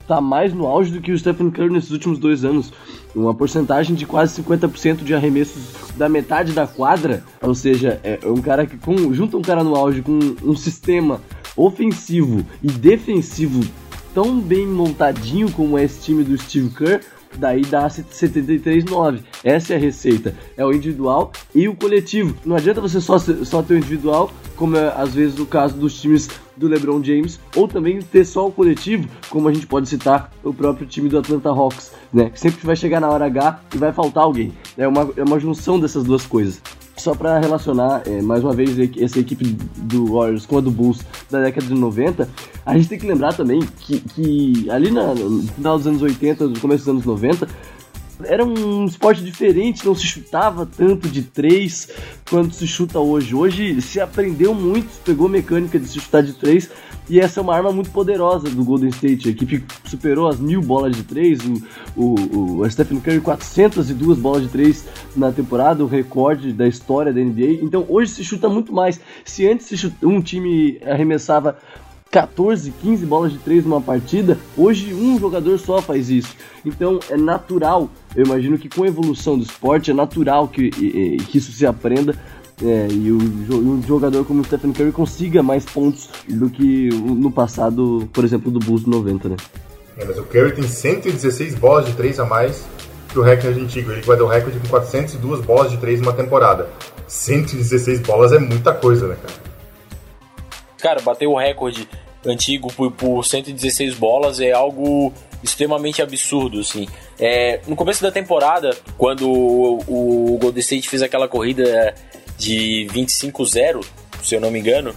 tá mais no auge do que o Stephen Curry nesses últimos dois anos. Uma porcentagem de quase 50% de arremessos da metade da quadra. Ou seja, é um cara que com, junta um cara no auge com um sistema ofensivo e defensivo tão bem montadinho como é esse time do Steve Kerr daí dá 73,9. Essa é a receita. É o individual e o coletivo. Não adianta você só, só ter o individual, como é às vezes o caso dos times do LeBron James, ou também ter só o coletivo, como a gente pode citar o próprio time do Atlanta Hawks, né? Que sempre vai chegar na hora H e vai faltar alguém. É uma, é uma junção dessas duas coisas só para relacionar é, mais uma vez essa equipe do Warriors com a do Bulls da década de 90, a gente tem que lembrar também que, que ali na, no final dos anos 80, no começo dos anos 90, era um esporte diferente, não se chutava tanto de três quanto se chuta hoje. Hoje se aprendeu muito, pegou mecânica de se chutar de três, e essa é uma arma muito poderosa do Golden State. A equipe superou as mil bolas de três, o, o, o Stephen Curry 402 bolas de três na temporada, o recorde da história da NBA. Então hoje se chuta muito mais. Se antes chuta, um time arremessava 14, 15 bolas de três numa partida, hoje um jogador só faz isso. Então é natural, eu imagino que com a evolução do esporte é natural que, que isso se aprenda é, e o, um jogador como o Stephen Curry consiga mais pontos do que no passado, por exemplo, do Bulls 90, né? É, mas o Curry tem 116 bolas de 3 a mais que o recorde antigo. Ele vai dar o recorde com 402 bolas de 3 numa temporada. 116 bolas é muita coisa, né, cara? Cara, bater o recorde antigo por, por 116 bolas é algo extremamente absurdo, assim. É, no começo da temporada, quando o, o Golden State fez aquela corrida de 25-0, se eu não me engano,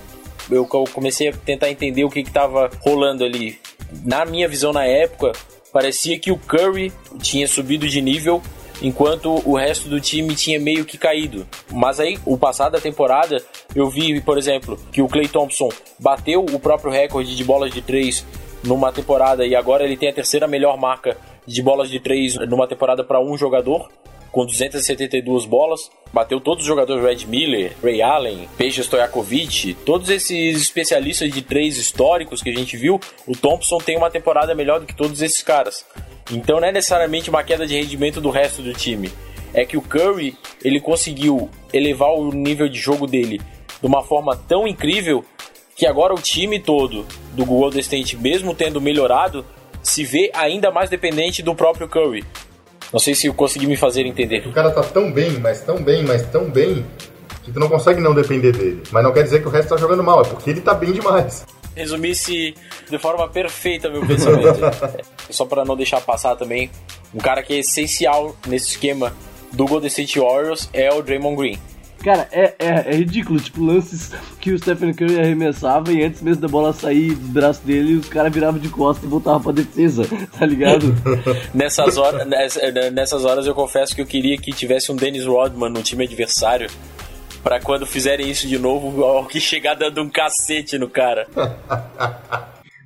eu comecei a tentar entender o que estava rolando ali. Na minha visão na época, parecia que o Curry tinha subido de nível enquanto o resto do time tinha meio que caído. Mas aí, o passado da temporada, eu vi, por exemplo, que o Clay Thompson bateu o próprio recorde de bolas de três numa temporada e agora ele tem a terceira melhor marca de bolas de três numa temporada para um jogador com 272 bolas, bateu todos os jogadores Red Miller, Ray Allen, Peixe Stojakovic, todos esses especialistas de três históricos que a gente viu, o Thompson tem uma temporada melhor do que todos esses caras. Então não é necessariamente uma queda de rendimento do resto do time. É que o Curry, ele conseguiu elevar o nível de jogo dele de uma forma tão incrível que agora o time todo do Golden State, mesmo tendo melhorado, se vê ainda mais dependente do próprio Curry. Não sei se eu consegui me fazer entender. O cara tá tão bem, mas tão bem, mas tão bem, que tu não consegue não depender dele. Mas não quer dizer que o resto tá jogando mal, é porque ele tá bem demais. Resumisse de forma perfeita meu pensamento. Só para não deixar passar também, um cara que é essencial nesse esquema do Golden State Warriors é o Draymond Green. Cara, é, é, é, ridículo, tipo, lances que o Stephen Curry arremessava e antes mesmo da bola sair do braço dele, os caras viravam de costas e voltavam pra defesa, tá ligado? nessas, horas, nessas horas eu confesso que eu queria que tivesse um Dennis Rodman no time adversário para quando fizerem isso de novo, alguém chegar dando um cacete no cara.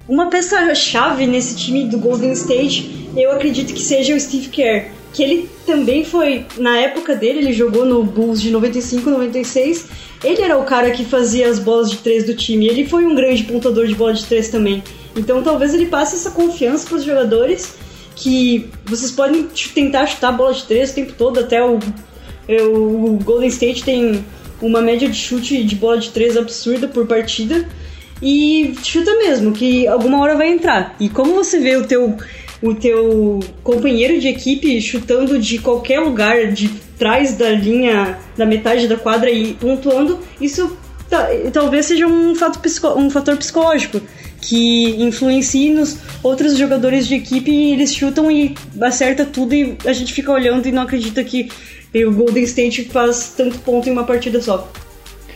Uma peça-chave nesse time do Golden State, eu acredito que seja o Steve Kerr que ele também foi, na época dele, ele jogou no Bulls de 95, 96. Ele era o cara que fazia as bolas de três do time. Ele foi um grande pontador de bola de três também. Então talvez ele passe essa confiança para os jogadores que vocês podem tentar chutar a bola de três o tempo todo. Até o, o Golden State tem uma média de chute de bola de três absurda por partida. E chuta mesmo, que alguma hora vai entrar. E como você vê o teu o teu companheiro de equipe chutando de qualquer lugar, de trás da linha, da metade da quadra e pontuando, isso talvez seja um, fato um fator psicológico que influencie nos outros jogadores de equipe e eles chutam e acerta tudo e a gente fica olhando e não acredita que o Golden State faz tanto ponto em uma partida só.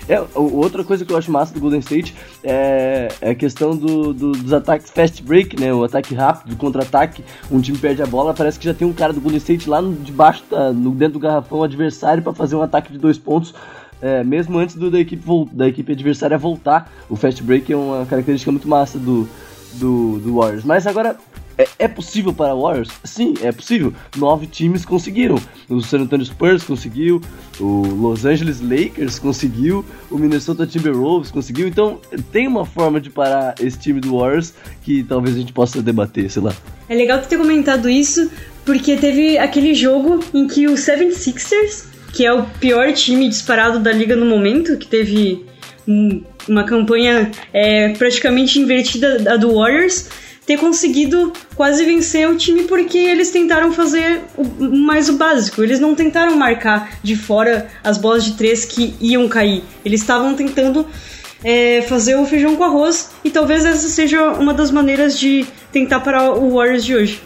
É, outra coisa que eu acho massa do Golden State é, é a questão do, do, dos ataques fast break, né? O ataque rápido, o contra-ataque. Um time perde a bola, parece que já tem um cara do Golden State lá no, debaixo, da, no, dentro do garrafão adversário para fazer um ataque de dois pontos. É, mesmo antes do, da, equipe, da equipe adversária voltar. O fast break é uma característica muito massa do, do, do Warriors. Mas agora, é, é, possível para Warriors? Sim, é possível. Nove times conseguiram. O San Antonio Spurs conseguiu, o Los Angeles Lakers conseguiu, o Minnesota Timberwolves conseguiu. Então tem uma forma de parar esse time do Warriors que talvez a gente possa debater, sei lá. É legal tu ter comentado isso, porque teve aquele jogo em que o 76ers, que é o pior time disparado da liga no momento, que teve um, uma campanha é, praticamente invertida da do Warriors, ter conseguido quase vencer o time porque eles tentaram fazer o, mais o básico. Eles não tentaram marcar de fora as bolas de três que iam cair. Eles estavam tentando é, fazer o feijão com arroz e talvez essa seja uma das maneiras de tentar parar o Warriors de hoje.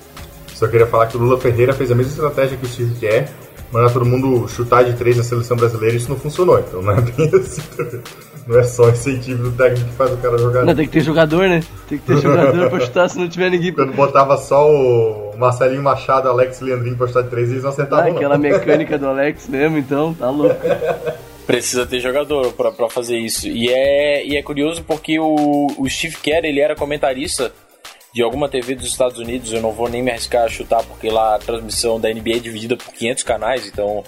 Só queria falar que o Lula Ferreira fez a mesma estratégia que o Steve quer, mandar todo mundo chutar de três na seleção brasileira e isso não funcionou. Então não é bem assim. Não é só incentivo do técnico que faz o cara jogar. Não, tem que ter jogador, né? Tem que ter jogador pra chutar se não tiver ninguém. Quando botava só o Marcelinho Machado, Alex Leandrinho pra chutar de três, eles não acertavam. Ah, aquela mecânica do Alex mesmo, então, tá louco. Precisa ter jogador para fazer isso. E é, e é curioso porque o, o Steve Kerr, ele era comentarista de alguma TV dos Estados Unidos, eu não vou nem me arriscar a chutar porque lá a transmissão da NBA é dividida por 500 canais, então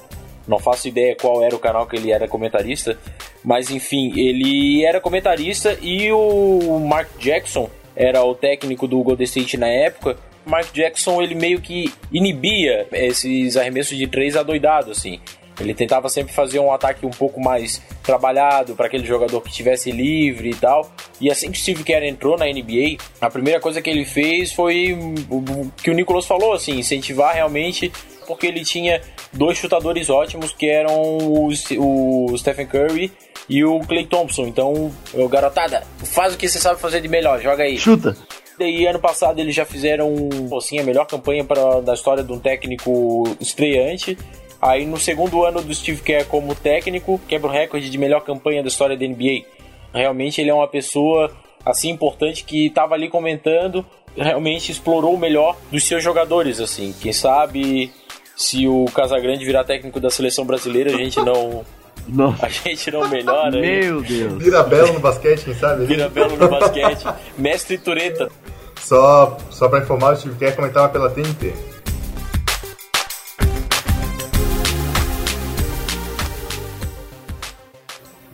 não faço ideia qual era o canal que ele era comentarista, mas enfim, ele era comentarista e o Mark Jackson era o técnico do Golden State na época. Mark Jackson ele meio que inibia esses arremessos de três adoidado assim. Ele tentava sempre fazer um ataque um pouco mais trabalhado para aquele jogador que estivesse livre e tal. E assim que Steve Kerr entrou na NBA, a primeira coisa que ele fez foi o que o Nicolas falou, assim, incentivar realmente, porque ele tinha dois chutadores ótimos que eram o, o Stephen Curry e o Clay Thompson. Então, o garotada, faz o que você sabe fazer de melhor, joga aí. Chuta. E ano passado eles já fizeram assim, a melhor campanha pra, da história de um técnico estreante. Aí no segundo ano do Steve Kerr como técnico, quebra o recorde de melhor campanha da história da NBA. Realmente ele é uma pessoa assim importante que estava ali comentando, realmente explorou o melhor dos seus jogadores, assim. Quem sabe se o Casagrande virar técnico da seleção brasileira, a gente não Nossa. a gente não melhora. Meu Deus. Vira belo no basquete, quem sabe? Vira belo no basquete. Mestre Tureta. Só, só pra informar, o Steve Kerr comentava pela TNT.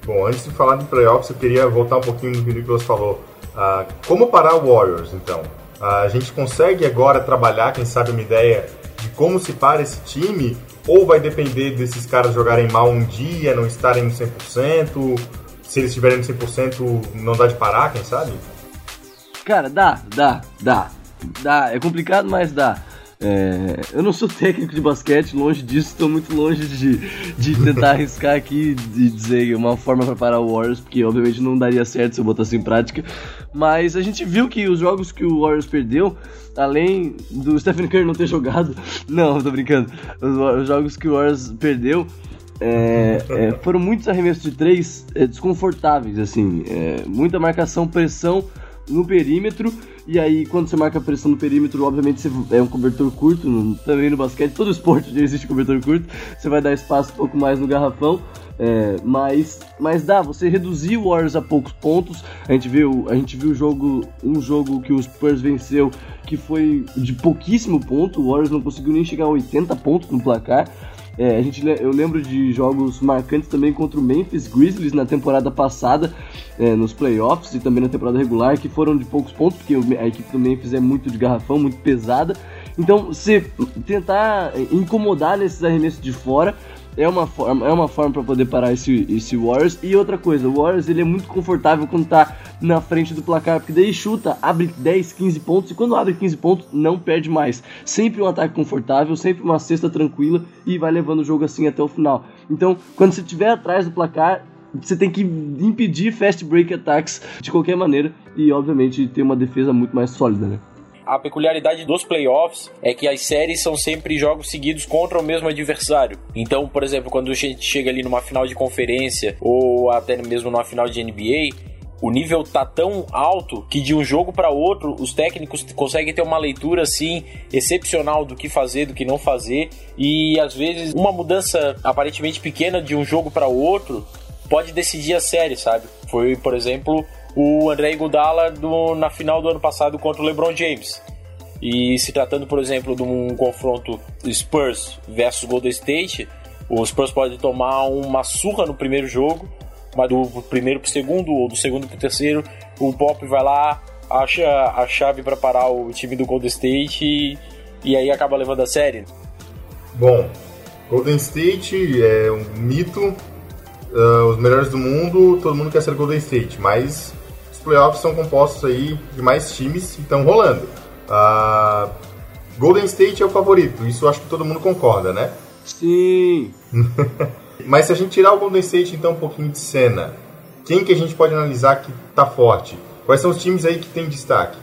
Bom, antes de falar de playoffs, eu queria voltar um pouquinho no que o Nicolas falou. Ah, como parar o Warriors, então? Ah, a gente consegue agora trabalhar, quem sabe, uma ideia de como se para esse time? Ou vai depender desses caras jogarem mal um dia, não estarem no 100%? Se eles estiverem no 100%, não dá de parar, quem sabe? Cara, dá, dá, dá. Dá. É complicado, mas dá. É, eu não sou técnico de basquete, longe disso, estou muito longe de, de tentar arriscar aqui e dizer uma forma para parar o Warriors, porque obviamente não daria certo se eu botasse em prática. Mas a gente viu que os jogos que o Warriors perdeu, além do Stephen Curry não ter jogado, não, tô brincando, os, os jogos que o Warriors perdeu é, é, foram muitos arremessos de três é, desconfortáveis, assim, é, muita marcação, pressão no perímetro. E aí, quando você marca pressão no perímetro, obviamente você é um cobertor curto, no- também no basquete, todo esporte existe cobertor curto, você vai dar espaço um pouco mais no garrafão. é, mas, mas dá, você reduzir o Warriors a poucos pontos. A gente viu, a gente viu jogo, um jogo que o Spurs venceu que foi de pouquíssimo ponto. O Warriors não conseguiu nem chegar a 80 pontos no placar. É, a gente, eu lembro de jogos marcantes também contra o Memphis Grizzlies na temporada passada, é, nos playoffs e também na temporada regular, que foram de poucos pontos, porque a equipe do Memphis é muito de garrafão, muito pesada. Então, você tentar incomodar nesses arremessos de fora é uma forma, é uma forma para poder parar esse, esse Warriors. E outra coisa, o Warriors ele é muito confortável quando tá na frente do placar, porque daí chuta, abre 10, 15 pontos, e quando abre 15 pontos, não perde mais. Sempre um ataque confortável, sempre uma cesta tranquila e vai levando o jogo assim até o final. Então, quando você estiver atrás do placar, você tem que impedir fast break attacks de qualquer maneira e, obviamente, ter uma defesa muito mais sólida, né? A peculiaridade dos playoffs é que as séries são sempre jogos seguidos contra o mesmo adversário. Então, por exemplo, quando a gente chega ali numa final de conferência ou até mesmo numa final de NBA, o nível tá tão alto que de um jogo para outro os técnicos conseguem ter uma leitura assim excepcional do que fazer, do que não fazer e às vezes uma mudança aparentemente pequena de um jogo para outro pode decidir a série, sabe? Foi, por exemplo, o André Iguodala do, na final do ano passado contra o LeBron James. E se tratando, por exemplo, de um confronto Spurs versus Golden State, o Spurs pode tomar uma surra no primeiro jogo, mas do primeiro pro segundo ou do segundo pro terceiro, o Pop vai lá, acha a chave para parar o time do Golden State e, e aí acaba levando a série. Bom, Golden State é um mito, ah, os melhores do mundo, todo mundo quer ser Golden State, mas os playoffs são compostos aí de mais times que estão rolando. Ah, Golden State é o favorito, isso acho que todo mundo concorda, né? Sim! Mas se a gente tirar o Golden State então um pouquinho de cena, quem que a gente pode analisar que tá forte? Quais são os times aí que tem destaque?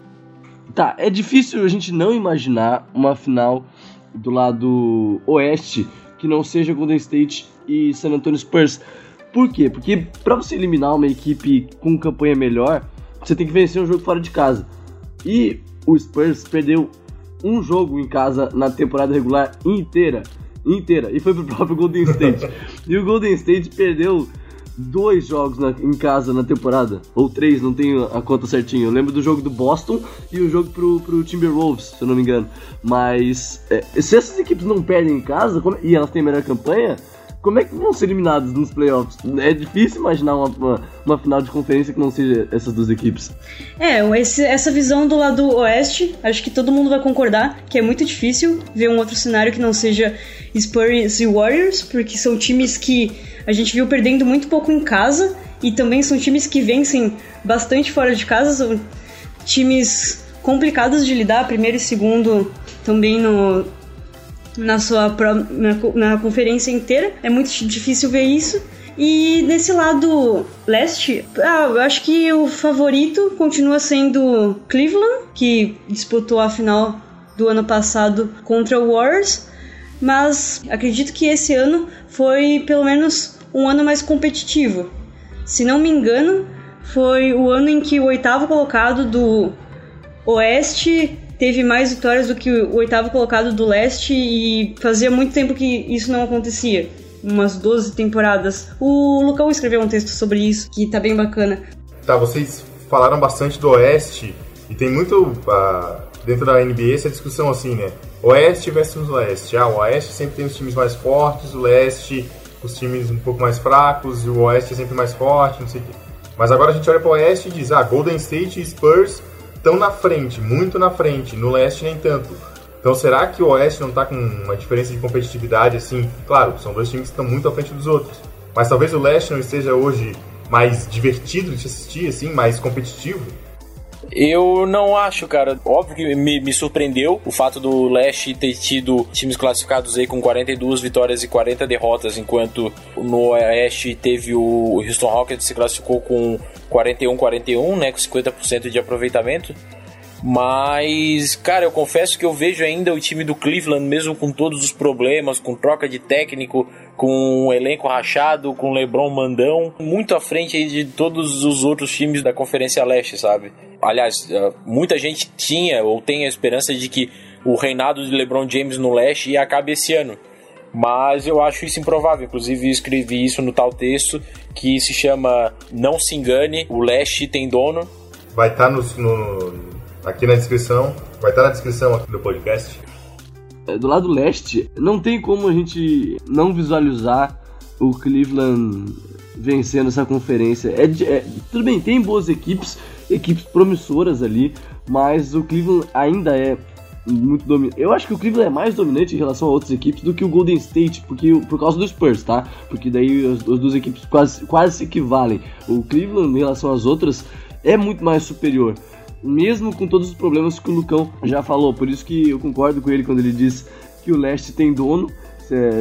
Tá, é difícil a gente não imaginar uma final do lado oeste que não seja Golden State e San Antonio Spurs. Por quê? Porque pra você eliminar uma equipe com campanha melhor, você tem que vencer um jogo fora de casa. E o Spurs perdeu um jogo em casa na temporada regular inteira. Inteira. E foi pro próprio Golden State. e o Golden State perdeu dois jogos na- em casa na temporada. Ou três, não tenho a conta certinho. Eu lembro do jogo do Boston e o jogo pro, pro Timberwolves, se eu não me engano. Mas é, se essas equipes não perdem em casa como- e elas têm melhor campanha, como é que vão ser eliminadas nos playoffs? É difícil imaginar uma, uma, uma final de conferência que não seja essas duas equipes. É, esse- essa visão do lado oeste, acho que todo mundo vai concordar que é muito difícil ver um outro cenário que não seja Spurs e Warriors, porque são times que a gente viu perdendo muito pouco em casa e também são times que vencem bastante fora de casa, são times complicados de lidar, primeiro e segundo também no, na sua na, na conferência inteira. É muito difícil ver isso. E nesse lado leste, ah, eu acho que o favorito continua sendo Cleveland, que disputou a final do ano passado contra o Warriors, mas acredito que esse ano foi pelo menos um ano mais competitivo. Se não me engano, foi o ano em que o oitavo colocado do Oeste teve mais vitórias do que o oitavo colocado do Leste e fazia muito tempo que isso não acontecia. Umas 12 temporadas. O Lucão escreveu um texto sobre isso, que tá bem bacana. Tá, vocês falaram bastante do Oeste e tem muito ah, dentro da NBA essa discussão assim, né? Oeste versus Leste. Ah, o Oeste sempre tem os times mais fortes, o Leste os times um pouco mais fracos e o Oeste é sempre mais forte, não sei o quê. Mas agora a gente olha para o Oeste e diz, ah, Golden State e Spurs estão na frente, muito na frente, no Leste nem tanto. Então será que o Oeste não está com uma diferença de competitividade assim? Claro, são dois times que estão muito à frente dos outros. Mas talvez o Leste não esteja hoje mais divertido de assistir, assim, mais competitivo. Eu não acho, cara. Óbvio que me, me, surpreendeu o fato do Leste ter tido times classificados aí com 42 vitórias e 40 derrotas, enquanto no Oeste teve o Houston Rockets se classificou com 41-41, né, com 50% de aproveitamento. Mas, cara, eu confesso que eu vejo ainda o time do Cleveland, mesmo com todos os problemas, com troca de técnico, com um elenco rachado, com LeBron mandão, muito à frente de todos os outros times da Conferência Leste, sabe? Aliás, eh, muita gente tinha ou tem a esperança de que o reinado de LeBron James no Leste ia acabar esse ano. Mas eu acho isso improvável. Inclusive, escrevi isso no tal texto que se chama Não Se Engane, o Leste tem dono. Vai estar tá no, no aqui na descrição, vai estar na descrição aqui do podcast. É, do lado leste, não tem como a gente não visualizar o Cleveland vencendo essa conferência. É, é, tudo bem, tem boas equipes, equipes promissoras ali, mas o Cleveland ainda é muito dominante. Eu acho que o Cleveland é mais dominante em relação a outras equipes do que o Golden State, porque por causa dos Spurs, tá? Porque daí as, as duas equipes quase, quase se equivalem. O Cleveland em relação às outras é muito mais superior mesmo com todos os problemas que o Lucão já falou. Por isso que eu concordo com ele quando ele diz que o leste tem dono.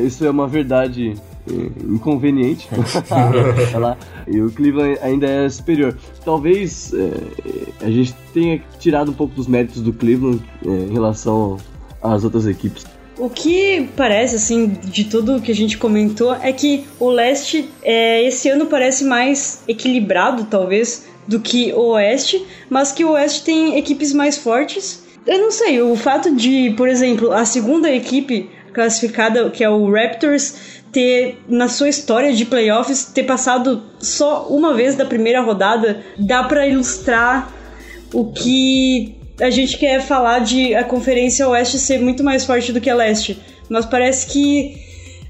Isso é uma verdade é, inconveniente. e o Cleveland ainda é superior. Talvez é, a gente tenha tirado um pouco dos méritos do Cleveland é, em relação às outras equipes. O que parece, assim, de tudo que a gente comentou, é que o leste é, esse ano parece mais equilibrado, talvez, do que o Oeste, mas que o Oeste tem equipes mais fortes. Eu não sei, o fato de, por exemplo, a segunda equipe classificada, que é o Raptors, ter na sua história de playoffs ter passado só uma vez da primeira rodada, dá para ilustrar o que a gente quer falar de a Conferência Oeste ser muito mais forte do que a Leste. Mas parece que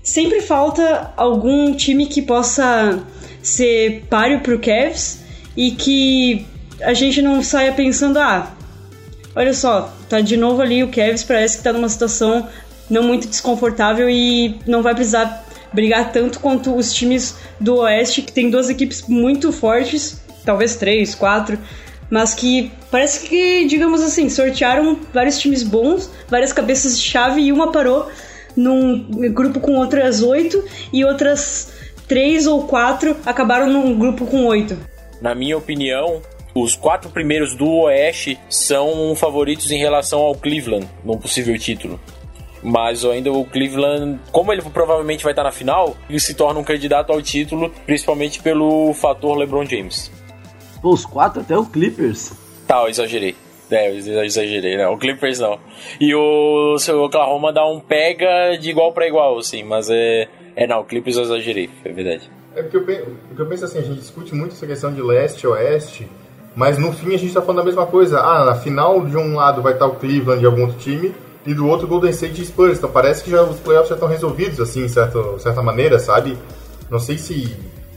sempre falta algum time que possa ser páreo pro Cavs e que a gente não saia pensando, ah, olha só, tá de novo ali o Kevs, parece que tá numa situação não muito desconfortável e não vai precisar brigar tanto quanto os times do Oeste, que tem duas equipes muito fortes, talvez três, quatro, mas que parece que, digamos assim, sortearam vários times bons, várias cabeças de chave e uma parou num grupo com outras oito e outras três ou quatro acabaram num grupo com oito. Na minha opinião, os quatro primeiros do Oeste são favoritos em relação ao Cleveland, num possível título. Mas ainda o Cleveland, como ele provavelmente vai estar na final, ele se torna um candidato ao título, principalmente pelo fator LeBron James. Pô, os quatro até o Clippers. Tá, eu exagerei. É, eu exagerei, né? O Clippers não. E o seu Oklahoma dá um pega de igual para igual, assim, mas é. É, não, o Clippers eu exagerei, é verdade. É porque eu, porque eu penso assim, a gente discute muito essa questão de leste e oeste, mas no fim a gente está falando a mesma coisa. Ah, na final de um lado vai estar o Cleveland de algum outro time e do outro Golden State e Spurs. Então parece que já os playoffs já estão resolvidos, assim, de certa, maneira, sabe? Não sei se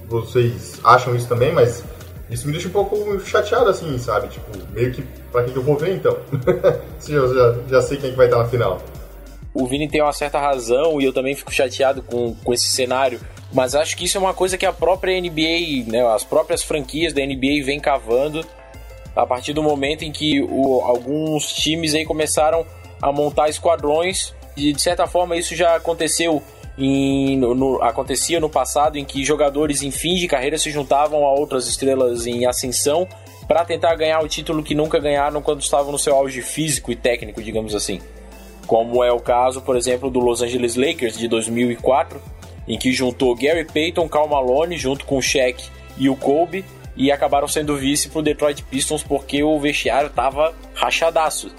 vocês acham isso também, mas isso me deixa um pouco chateado, assim, sabe? Tipo, meio que pra que eu vou ver então? Se eu já, já sei quem é que vai estar na final. O Vini tem uma certa razão e eu também fico chateado com, com esse cenário mas acho que isso é uma coisa que a própria NBA, né, as próprias franquias da NBA vem cavando a partir do momento em que o, alguns times aí começaram a montar esquadrões e de certa forma isso já aconteceu em, no, acontecia no passado em que jogadores em fim de carreira se juntavam a outras estrelas em ascensão para tentar ganhar o título que nunca ganharam quando estavam no seu auge físico e técnico, digamos assim. Como é o caso, por exemplo, do Los Angeles Lakers de 2004, em que juntou Gary Payton, Cal Malone, junto com o Shaq e o Kobe, e acabaram sendo vice pro Detroit Pistons porque o vestiário tava rachadaço.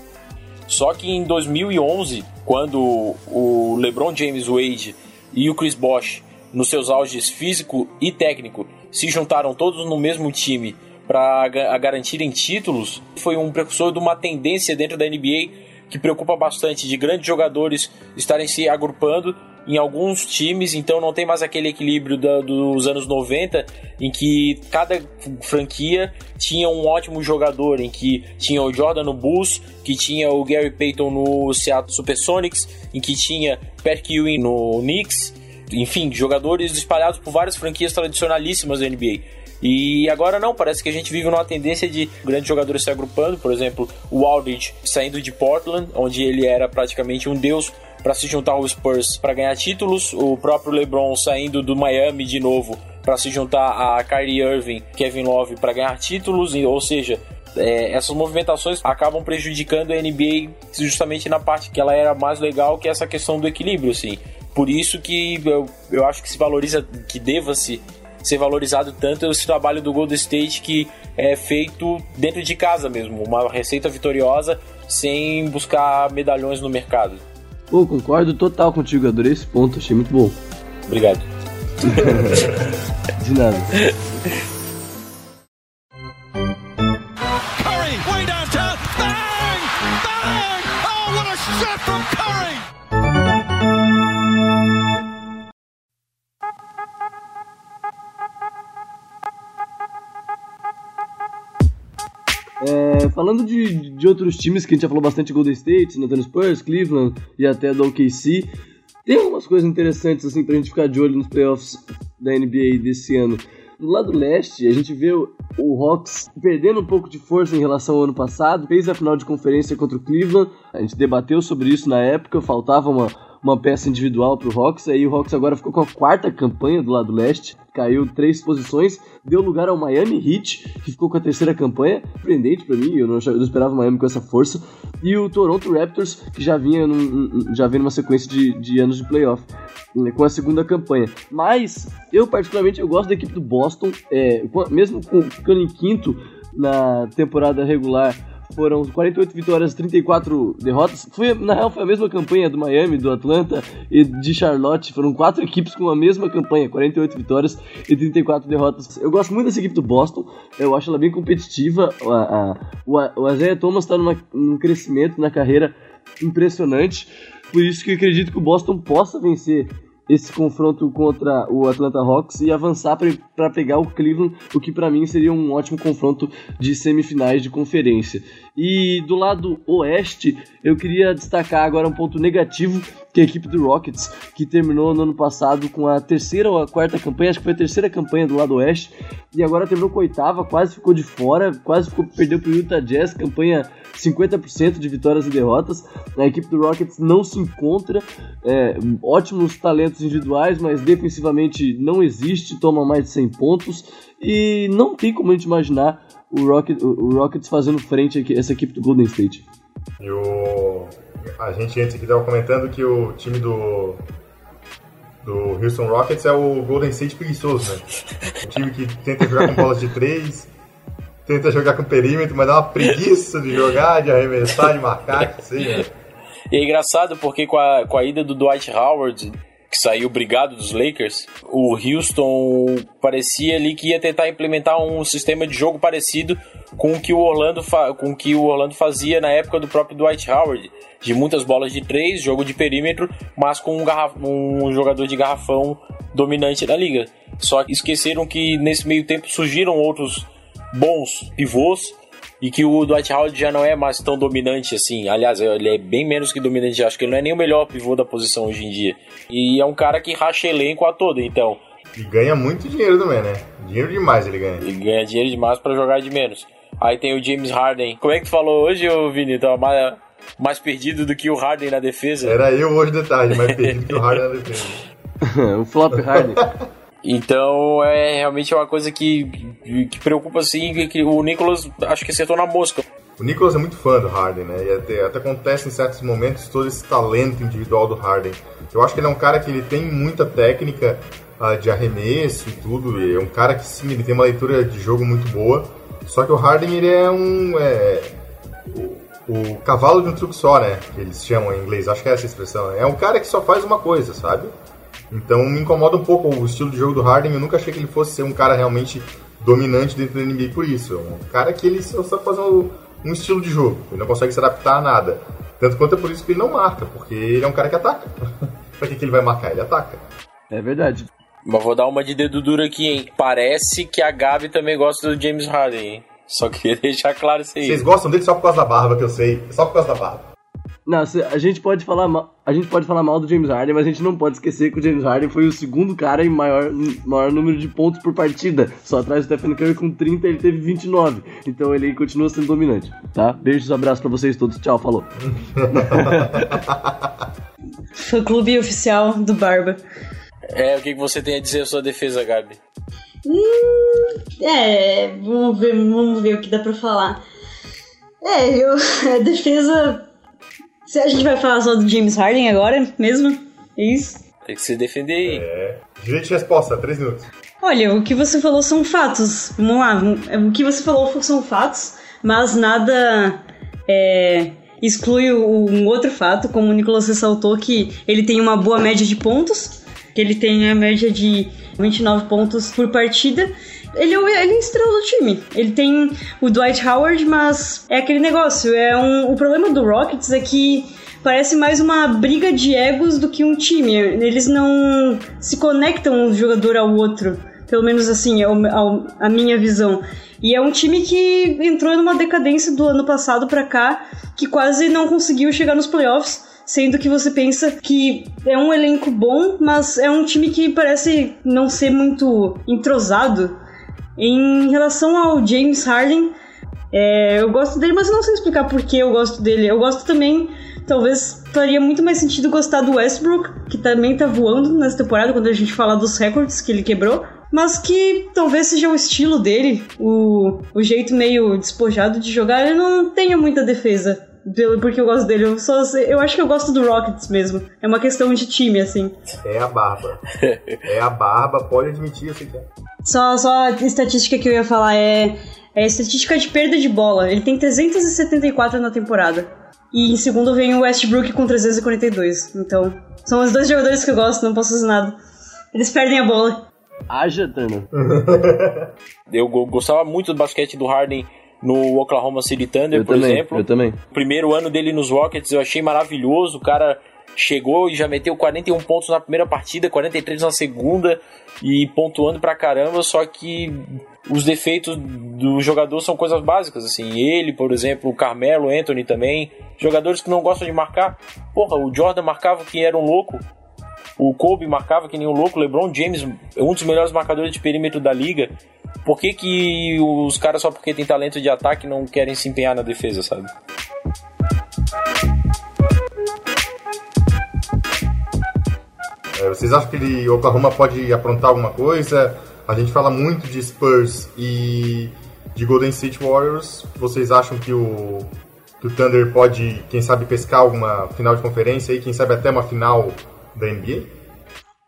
Só que em 2011, quando o LeBron James Wade e o Chris Bosh, nos seus auges físico e técnico, se juntaram todos no mesmo time para garantirem títulos, foi um precursor de uma tendência dentro da NBA que preocupa bastante de grandes jogadores estarem se agrupando em alguns times, então não tem mais aquele equilíbrio da, dos anos 90 em que cada franquia tinha um ótimo jogador, em que tinha o Jordan no Bulls, que tinha o Gary Payton no Seattle Supersonics, em que tinha Pat Ewing no Knicks, enfim, jogadores espalhados por várias franquias tradicionalíssimas da NBA. E agora não, parece que a gente vive numa tendência de grandes jogadores se agrupando, por exemplo, o Aldridge saindo de Portland, onde ele era praticamente um deus para se juntar ao Spurs para ganhar títulos, o próprio LeBron saindo do Miami de novo para se juntar a Kyrie Irving, Kevin Love para ganhar títulos, ou seja, é, essas movimentações acabam prejudicando a NBA justamente na parte que ela era mais legal, que é essa questão do equilíbrio, assim. Por isso que eu, eu acho que se valoriza, que deva-se ser valorizado tanto esse trabalho do Golden State que é feito dentro de casa mesmo, uma receita vitoriosa sem buscar medalhões no mercado. Pô, concordo total contigo, adorei esse ponto, achei muito bom. Obrigado. De nada. Falando de, de outros times que a gente já falou bastante, Golden State, Antonio Spurs, Cleveland e até do OKC, tem algumas coisas interessantes assim pra gente ficar de olho nos playoffs da NBA desse ano. Do lado leste, a gente vê o, o Hawks perdendo um pouco de força em relação ao ano passado, fez a final de conferência contra o Cleveland, a gente debateu sobre isso na época, faltava uma, uma peça individual pro Hawks, aí o Hawks agora ficou com a quarta campanha do lado leste, caiu três posições, deu lugar ao Miami Heat, que ficou com a terceira campanha, surpreendente para mim, eu não, eu não, esperava o Miami com essa força, e o Toronto Raptors, que já vinha, num, já vinha numa sequência de, de anos de playoff, né, com a segunda campanha. Mas, eu particularmente, eu gosto da equipe do Boston, é, mesmo ficando em quinto na temporada regular, foram 48 vitórias, 34 derrotas. Foi, na real, foi a mesma campanha do Miami, do Atlanta e de Charlotte. Foram quatro equipes com a mesma campanha, 48 vitórias e 34 derrotas. Eu gosto muito dessa equipe do Boston, eu acho ela bem competitiva. A, a, o, o Isaiah Thomas está num crescimento na carreira impressionante, por isso que eu acredito que o Boston possa vencer esse confronto contra o Atlanta Hawks e avançar para pegar o Cleveland, o que para mim seria um ótimo confronto de semifinais de conferência. E do lado oeste, eu queria destacar agora um ponto negativo, que é a equipe do Rockets, que terminou no ano passado com a terceira ou a quarta campanha, acho que foi a terceira campanha do lado oeste, e agora terminou com a oitava, quase ficou de fora, quase ficou, perdeu para o Utah Jazz, campanha 50% de vitórias e derrotas. A equipe do Rockets não se encontra, é, ótimos talentos individuais, mas defensivamente não existe, toma mais de 100 pontos, e não tem como a gente imaginar o, Rocket, o Rockets fazendo frente a essa equipe do Golden State. E o... a gente antes aqui estava comentando que o time do do Houston Rockets é o Golden State preguiçoso, né? O time que tenta jogar com bolas de três, tenta jogar com perímetro, mas dá uma preguiça de jogar, de arremessar, de marcar, que seja. E é engraçado porque com a, com a ida do Dwight Howard, que saiu brigado dos Lakers, o Houston parecia ali que ia tentar implementar um sistema de jogo parecido com o que o Orlando, com que o Orlando fazia na época do próprio Dwight Howard, de muitas bolas de três, jogo de perímetro, mas com um, um jogador de garrafão dominante da liga. Só que esqueceram que nesse meio tempo surgiram outros bons pivôs e que o Dwight Howard já não é mais tão dominante assim. Aliás, ele é bem menos que dominante. Acho que ele não é nem o melhor pivô da posição hoje em dia. E é um cara que racha elenco a todo, então. E ganha muito dinheiro também, né? Dinheiro demais ele ganha. Ele ganha dinheiro demais para jogar de menos. Aí tem o James Harden. Como é que tu falou hoje, ô Vini? Tava mais, mais perdido do que o Harden na defesa? Era eu hoje de tarde, mais perdido que o Harden na defesa. o flop Harden. Então é realmente uma coisa que, que preocupa assim, que, o Nicolas acho que acertou na mosca. O Nicolas é muito fã do Harden, né? E até, até acontece em certos momentos todo esse talento individual do Harden. Eu acho que ele é um cara que ele tem muita técnica, ah, de arremesso e tudo. É um cara que sim, ele tem uma leitura de jogo muito boa. Só que o Harden ele é um é, o, o cavalo de um truque só, né? Que eles chamam em inglês. Acho que é essa a expressão. É um cara que só faz uma coisa, sabe? Então me incomoda um pouco o estilo de jogo do Harden. Eu nunca achei que ele fosse ser um cara realmente dominante dentro da NBA por isso. É um cara que ele só sabe fazer um, um estilo de jogo. Ele não consegue se adaptar a nada. Tanto quanto é por isso que ele não marca, porque ele é um cara que ataca. pra que, que ele vai marcar? Ele ataca. É verdade. Mas vou dar uma de dedo duro aqui, hein? Parece que a Gabi também gosta do James Harden, hein? Só queria deixar claro isso aí. Vocês gostam dele só por causa da barba, que eu sei. Só por causa da barba. Não, a gente pode falar mal, a gente pode falar mal do James Harden, mas a gente não pode esquecer que o James Harden foi o segundo cara em maior, maior número de pontos por partida. Só atrás do Stephen Curry com 30, ele teve 29. Então ele continua sendo dominante, tá? Beijos, abraços pra vocês todos. Tchau, falou. Fã clube oficial do Barba. É, o que você tem a dizer à sua defesa, Gabi? É, vamos ver, vamos ver o que dá pra falar. É, eu. A defesa. Se a gente vai falar só do James Harden agora mesmo? É isso? Tem que se defender aí. É. Direito de resposta, 3 minutos. Olha, o que você falou são fatos. Vamos lá, o que você falou são fatos, mas nada é, exclui um outro fato, como o Nicolas ressaltou, que ele tem uma boa média de pontos, que ele tem a média de 29 pontos por partida. Ele é, o, ele é estrela do time. Ele tem o Dwight Howard, mas é aquele negócio. É um, o problema do Rockets é que parece mais uma briga de egos do que um time. Eles não se conectam um jogador ao outro. Pelo menos assim, é a minha visão. E é um time que entrou numa decadência do ano passado pra cá, que quase não conseguiu chegar nos playoffs. Sendo que você pensa que é um elenco bom, mas é um time que parece não ser muito entrosado. Em relação ao James Harden, é, eu gosto dele, mas eu não sei explicar por que eu gosto dele. Eu gosto também, talvez faria muito mais sentido gostar do Westbrook, que também tá voando nessa temporada, quando a gente fala dos recordes que ele quebrou. Mas que talvez seja o estilo dele, o, o jeito meio despojado de jogar, ele não tenha muita defesa. Pelo- Porque eu gosto dele. Eu, só, eu acho que eu gosto do Rockets mesmo. É uma questão de time, assim. É a barba. é a barba, pode admitir, eu sei que é. Só, só a estatística que eu ia falar é, é a estatística de perda de bola. Ele tem 374 na temporada. E em segundo vem o Westbrook com 342. Então, são os dois jogadores que eu gosto, não posso fazer nada. Eles perdem a bola. Haja, Turner. Eu go- gostava muito do basquete do Harden no Oklahoma City Thunder, Eu por também, exemplo. eu também. O primeiro ano dele nos Rockets eu achei maravilhoso. O cara chegou e já meteu 41 pontos na primeira partida, 43 na segunda e pontuando pra caramba. Só que os defeitos do jogador são coisas básicas, assim. Ele, por exemplo, o Carmelo, o Anthony também. Jogadores que não gostam de marcar. Porra, o Jordan marcava que era um louco. O Kobe marcava que nem um louco. LeBron James, um dos melhores marcadores de perímetro da liga. Por que, que os caras, só porque tem talento de ataque, não querem se empenhar na defesa, sabe? É, vocês acham que ele, Oklahoma pode aprontar alguma coisa? A gente fala muito de Spurs e de Golden State Warriors. Vocês acham que o, que o Thunder pode, quem sabe, pescar alguma final de conferência e quem sabe até uma final da NBA?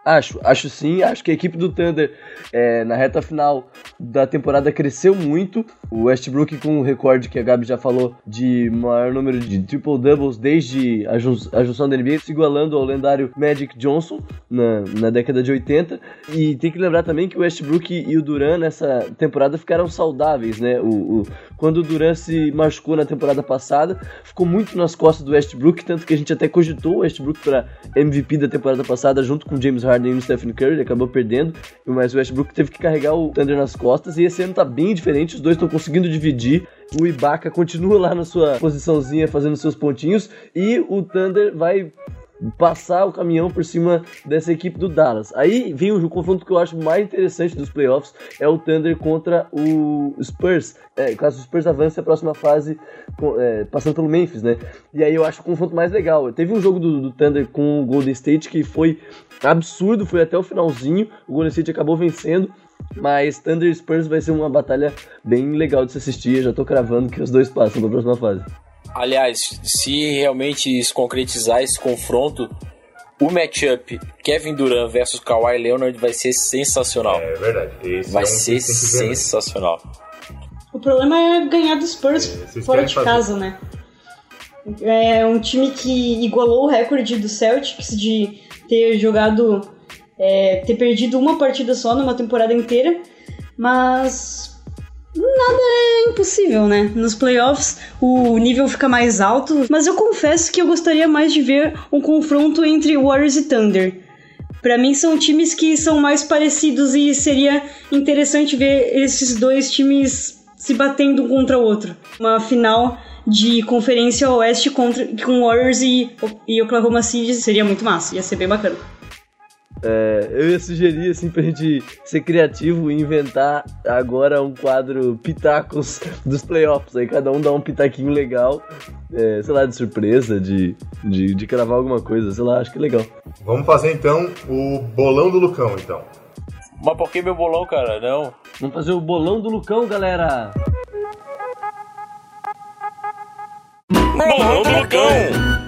Acho, acho sim. Acho que a equipe do Thunder é, na reta final da temporada cresceu muito. O Westbrook com o recorde que a Gabi já falou de maior número de triple doubles desde a, jun a junção da NBA, se igualando ao lendário Magic Johnson na, na década de 80. E tem que lembrar também que o Westbrook e o Duran nessa temporada ficaram saudáveis, né? O, o- quando o Duran se machucou na temporada passada, ficou muito nas costas do Westbrook, tanto que a gente até cogitou o Westbrook para MVP da temporada passada junto com James Harden e o Stephen Curry, ele acabou perdendo, mas o Westbrook teve que carregar o Thunder nas costas e esse ano tá bem diferente, os dois estão conseguindo dividir. O Ibaka continua lá na sua posiçãozinha fazendo seus pontinhos e o Thunder vai passar o caminhão por cima dessa equipe do Dallas. Aí vem o confronto que eu acho mais interessante dos playoffs, é o Thunder contra o Spurs. É, caso o Spurs avance a próxima fase, é, passando pelo Memphis, né? E aí eu acho o confronto mais legal. Teve um jogo do, do Thunder com o Golden State que foi absurdo, foi até o finalzinho, o Golden State acabou vencendo. Mas Thunder e Spurs vai ser uma batalha bem legal de se assistir. Eu já tô cravando que os dois passam pra próxima fase. Aliás, se realmente se concretizar esse confronto, o matchup Kevin Durant versus Kawhi Leonard vai ser sensacional. É verdade. Esse vai é um ser mesmo. sensacional. O problema é ganhar do Spurs É, fora de fazer. casa, né? É um time que igualou o recorde do Celtics de ter jogado, é, ter perdido uma partida só numa temporada inteira, mas nada é impossível, né? Nos playoffs o nível fica mais alto, mas eu confesso que eu gostaria mais de ver um confronto entre Warriors e Thunder. Pra mim são times que são mais parecidos e seria interessante ver esses dois times se batendo um contra o outro. Uma final de conferência oeste contra, com Warriors e, e Oklahoma City seria muito massa, ia ser bem bacana. É, eu ia sugerir, assim, pra gente ser criativo e inventar agora um quadro Pitacos dos playoffs. Aí cada um dá um pitaquinho legal, é, sei lá, de surpresa, de, de, de cravar alguma coisa, sei lá, acho que é legal. Vamos fazer então o bolão do Lucão, então. Mas por que meu bolão, cara? Não. Vamos fazer o bolão do Lucão, galera! Bolão do Lucão!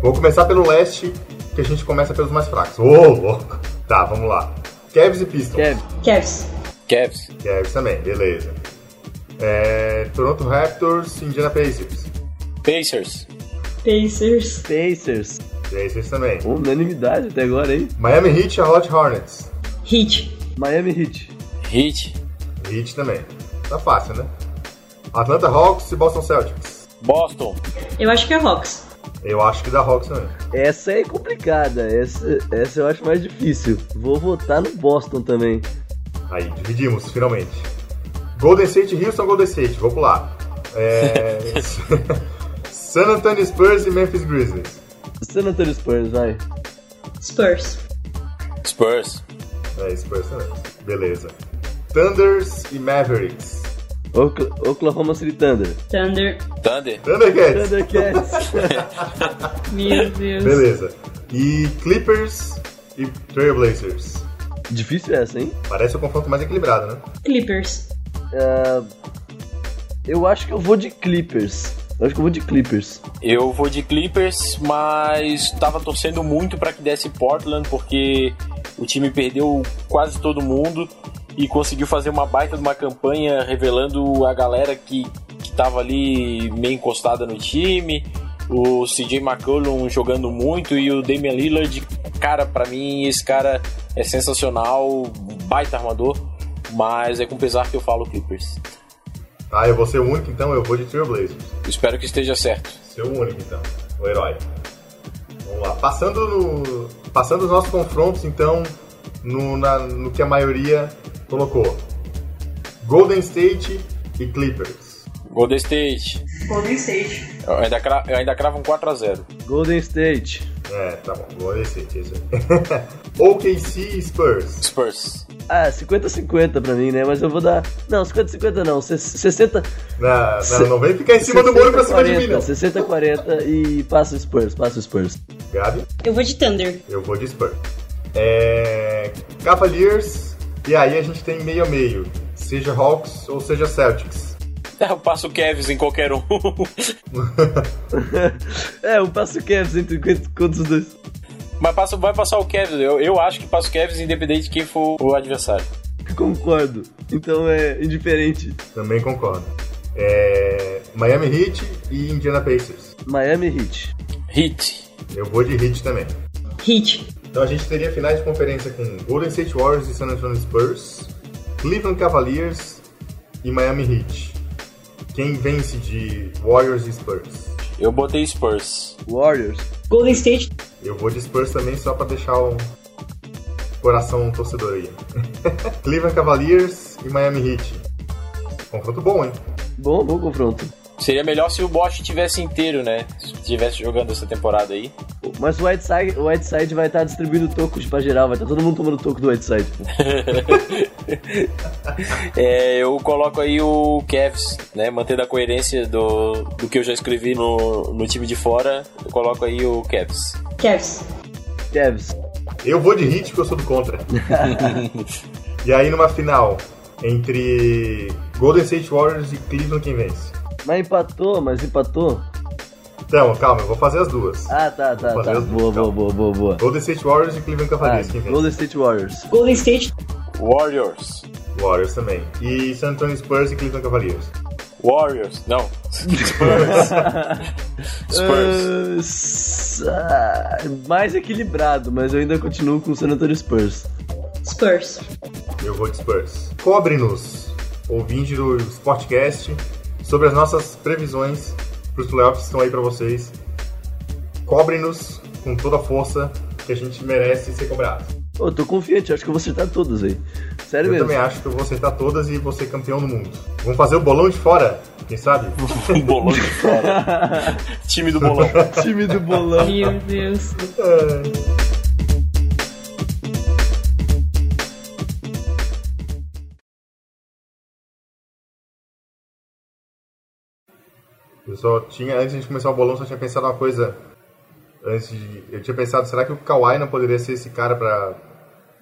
Vou começar pelo leste, que a gente começa pelos mais fracos. Ô, louco! Tá, vamos lá. Cavs e Pistons. Cavs. Cavs. Cavs também, beleza. É, Toronto Raptors, Indiana Pacers. Pacers. Pacers. Pacers. Pacers também. Unanimidade até agora, hein? Miami Heat, Charlotte Hornets. Heat. Miami Heat. Heat. Heat também. Tá fácil, né? Atlanta Hawks e Boston Celtics. Boston. Eu acho que é Hawks. Eu acho que dá Hawks também. Essa é complicada, essa, essa eu acho mais difícil. Vou votar no Boston também. Aí, dividimos, finalmente. Golden State, Houston, Golden State. Vou pular. É... San Antonio Spurs e Memphis Grizzlies. San Antonio Spurs, vai. Spurs. Spurs. É, Spurs também. Beleza. Thunders e Mavericks. Oklahoma City Thunder. Thunder. Thunder. Thundercats. Thundercats. Meu Deus. Beleza. E Clippers e Trailblazers. Difícil essa, hein? Parece o confronto mais equilibrado, né? Clippers. Ah, eu acho que eu vou de Clippers. Eu acho que eu vou de Clippers. Eu vou de Clippers, mas tava torcendo muito pra que desse Portland, porque o time perdeu quase todo mundo e conseguiu fazer uma baita de uma campanha revelando a galera que, que tava ali meio encostada no time. O CJ McCollum jogando muito e o Damian Lillard, cara, pra mim esse cara é sensacional, baita armador, mas é com pesar que eu falo Clippers. Tá, eu vou ser o único, então eu vou de Trailblazers. Espero que esteja certo. Ser o único, então. O herói. Vamos lá. Passando, no, passando os nossos confrontos, então, no, na- no que a maioria colocou. Golden State e Clippers. Golden State. Golden State. Eu ainda, cra- eu ainda cravo um 4x0. Golden State. É, tá bom. Golden State, isso aí. OKC e Spurs. Spurs. Ah, 50-50 pra mim, né? Mas eu vou dar. Não, 50-50 não. se- 60. Na, na, não vem ficar em cima do muro pra cima de mim, não. 60-40 e passa o Spurs, passa o Spurs. Gabi? Eu vou de Thunder. Eu vou de Spurs. É, Cavaliers, e aí a gente tem meio a meio. Seja Hawks ou seja Celtics. Eu passo o Cavs em qualquer um. é, eu passo o Cavs entre contra os dois. Mas passa, vai passar o Cavs. Eu, eu acho que passa o Cavs independente de quem for o adversário. Concordo. Então é indiferente. Também concordo. É, Miami Heat e Indiana Pacers. Miami Heat. Heat. Eu vou de Heat também. Heat. Então a gente teria finais de conferência com Golden State Warriors e San Antonio Spurs, Cleveland Cavaliers e Miami Heat. Quem vence de Warriors e Spurs? Eu botei Spurs. Warriors. Golden State. Eu vou de Spurs também só pra deixar o coração torcedor aí. Cleveland Cavaliers e Miami Heat. Confronto bom, hein? Bom, bom confronto. Seria melhor se o Bosch tivesse inteiro, né? Se tivesse jogando essa temporada aí. Mas o Whiteside, o Whiteside vai estar distribuindo tocos pra geral, vai estar todo mundo tomando toco do Whiteside. É, eu coloco aí o Cavs, né? Mantendo a coerência do, do que eu já escrevi no, no time de fora, eu coloco aí o Cavs. Cavs. Cavs. Eu vou de Heat porque eu sou do contra. e aí numa final, Entre Golden State Warriors e Cleveland, quem vence? Mas empatou, mas empatou. Então, calma, eu vou fazer as duas. Ah, tá, tá, Vou fazer tá. as duas, Boa, boa, calma. boa, boa, boa. Golden State Warriors e Cleveland Ah, Cavaliers, quem vence? Golden State Warriors. Golden State, Warriors. Warriors também. E San Antonio Spurs e Cleveland Cavaliers. Warriors. Não. Spurs. Spurs. Ah, s- ah, mais equilibrado, mas eu ainda continuo com o San Antonio Spurs. Spurs. Eu vou de Spurs. Cobre-nos, ouvinte do Sportcast, sobre as nossas previsões para os playoffs que estão aí para vocês. Cobre-nos com toda a força que a gente merece ser cobrado. Eu tô confiante, acho que eu vou acertar todos aí. Sério Eu mesmo. também acho que eu vou acertar todas e vou ser campeão do mundo. Vamos fazer o bolão de fora, quem sabe? Um bolão de fora. Time do bolão. Time do bolão. Meu Deus. Eu só tinha, antes de começar o bolão, só tinha pensado uma coisa. Antes de, eu tinha pensado, será que o Kawhi não poderia ser esse cara pra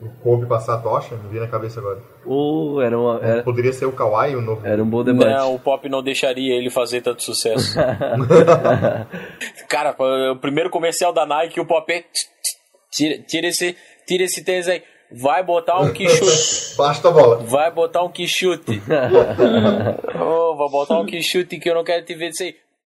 o Kobe passar a tocha? Me vi na cabeça agora. Ou era, uma, era, Poderia ser o Kawhi o novo. era um bom debate. Não, o Pop não deixaria ele fazer tanto sucesso. Cara, o primeiro comercial da Nike, o Pop é... Tira, tira esse, tira esse tênis aí. Vai botar um que chute. Basta a bola. Vai botar um que chute. oh, vai botar um chute que eu não quero te ver disso aí.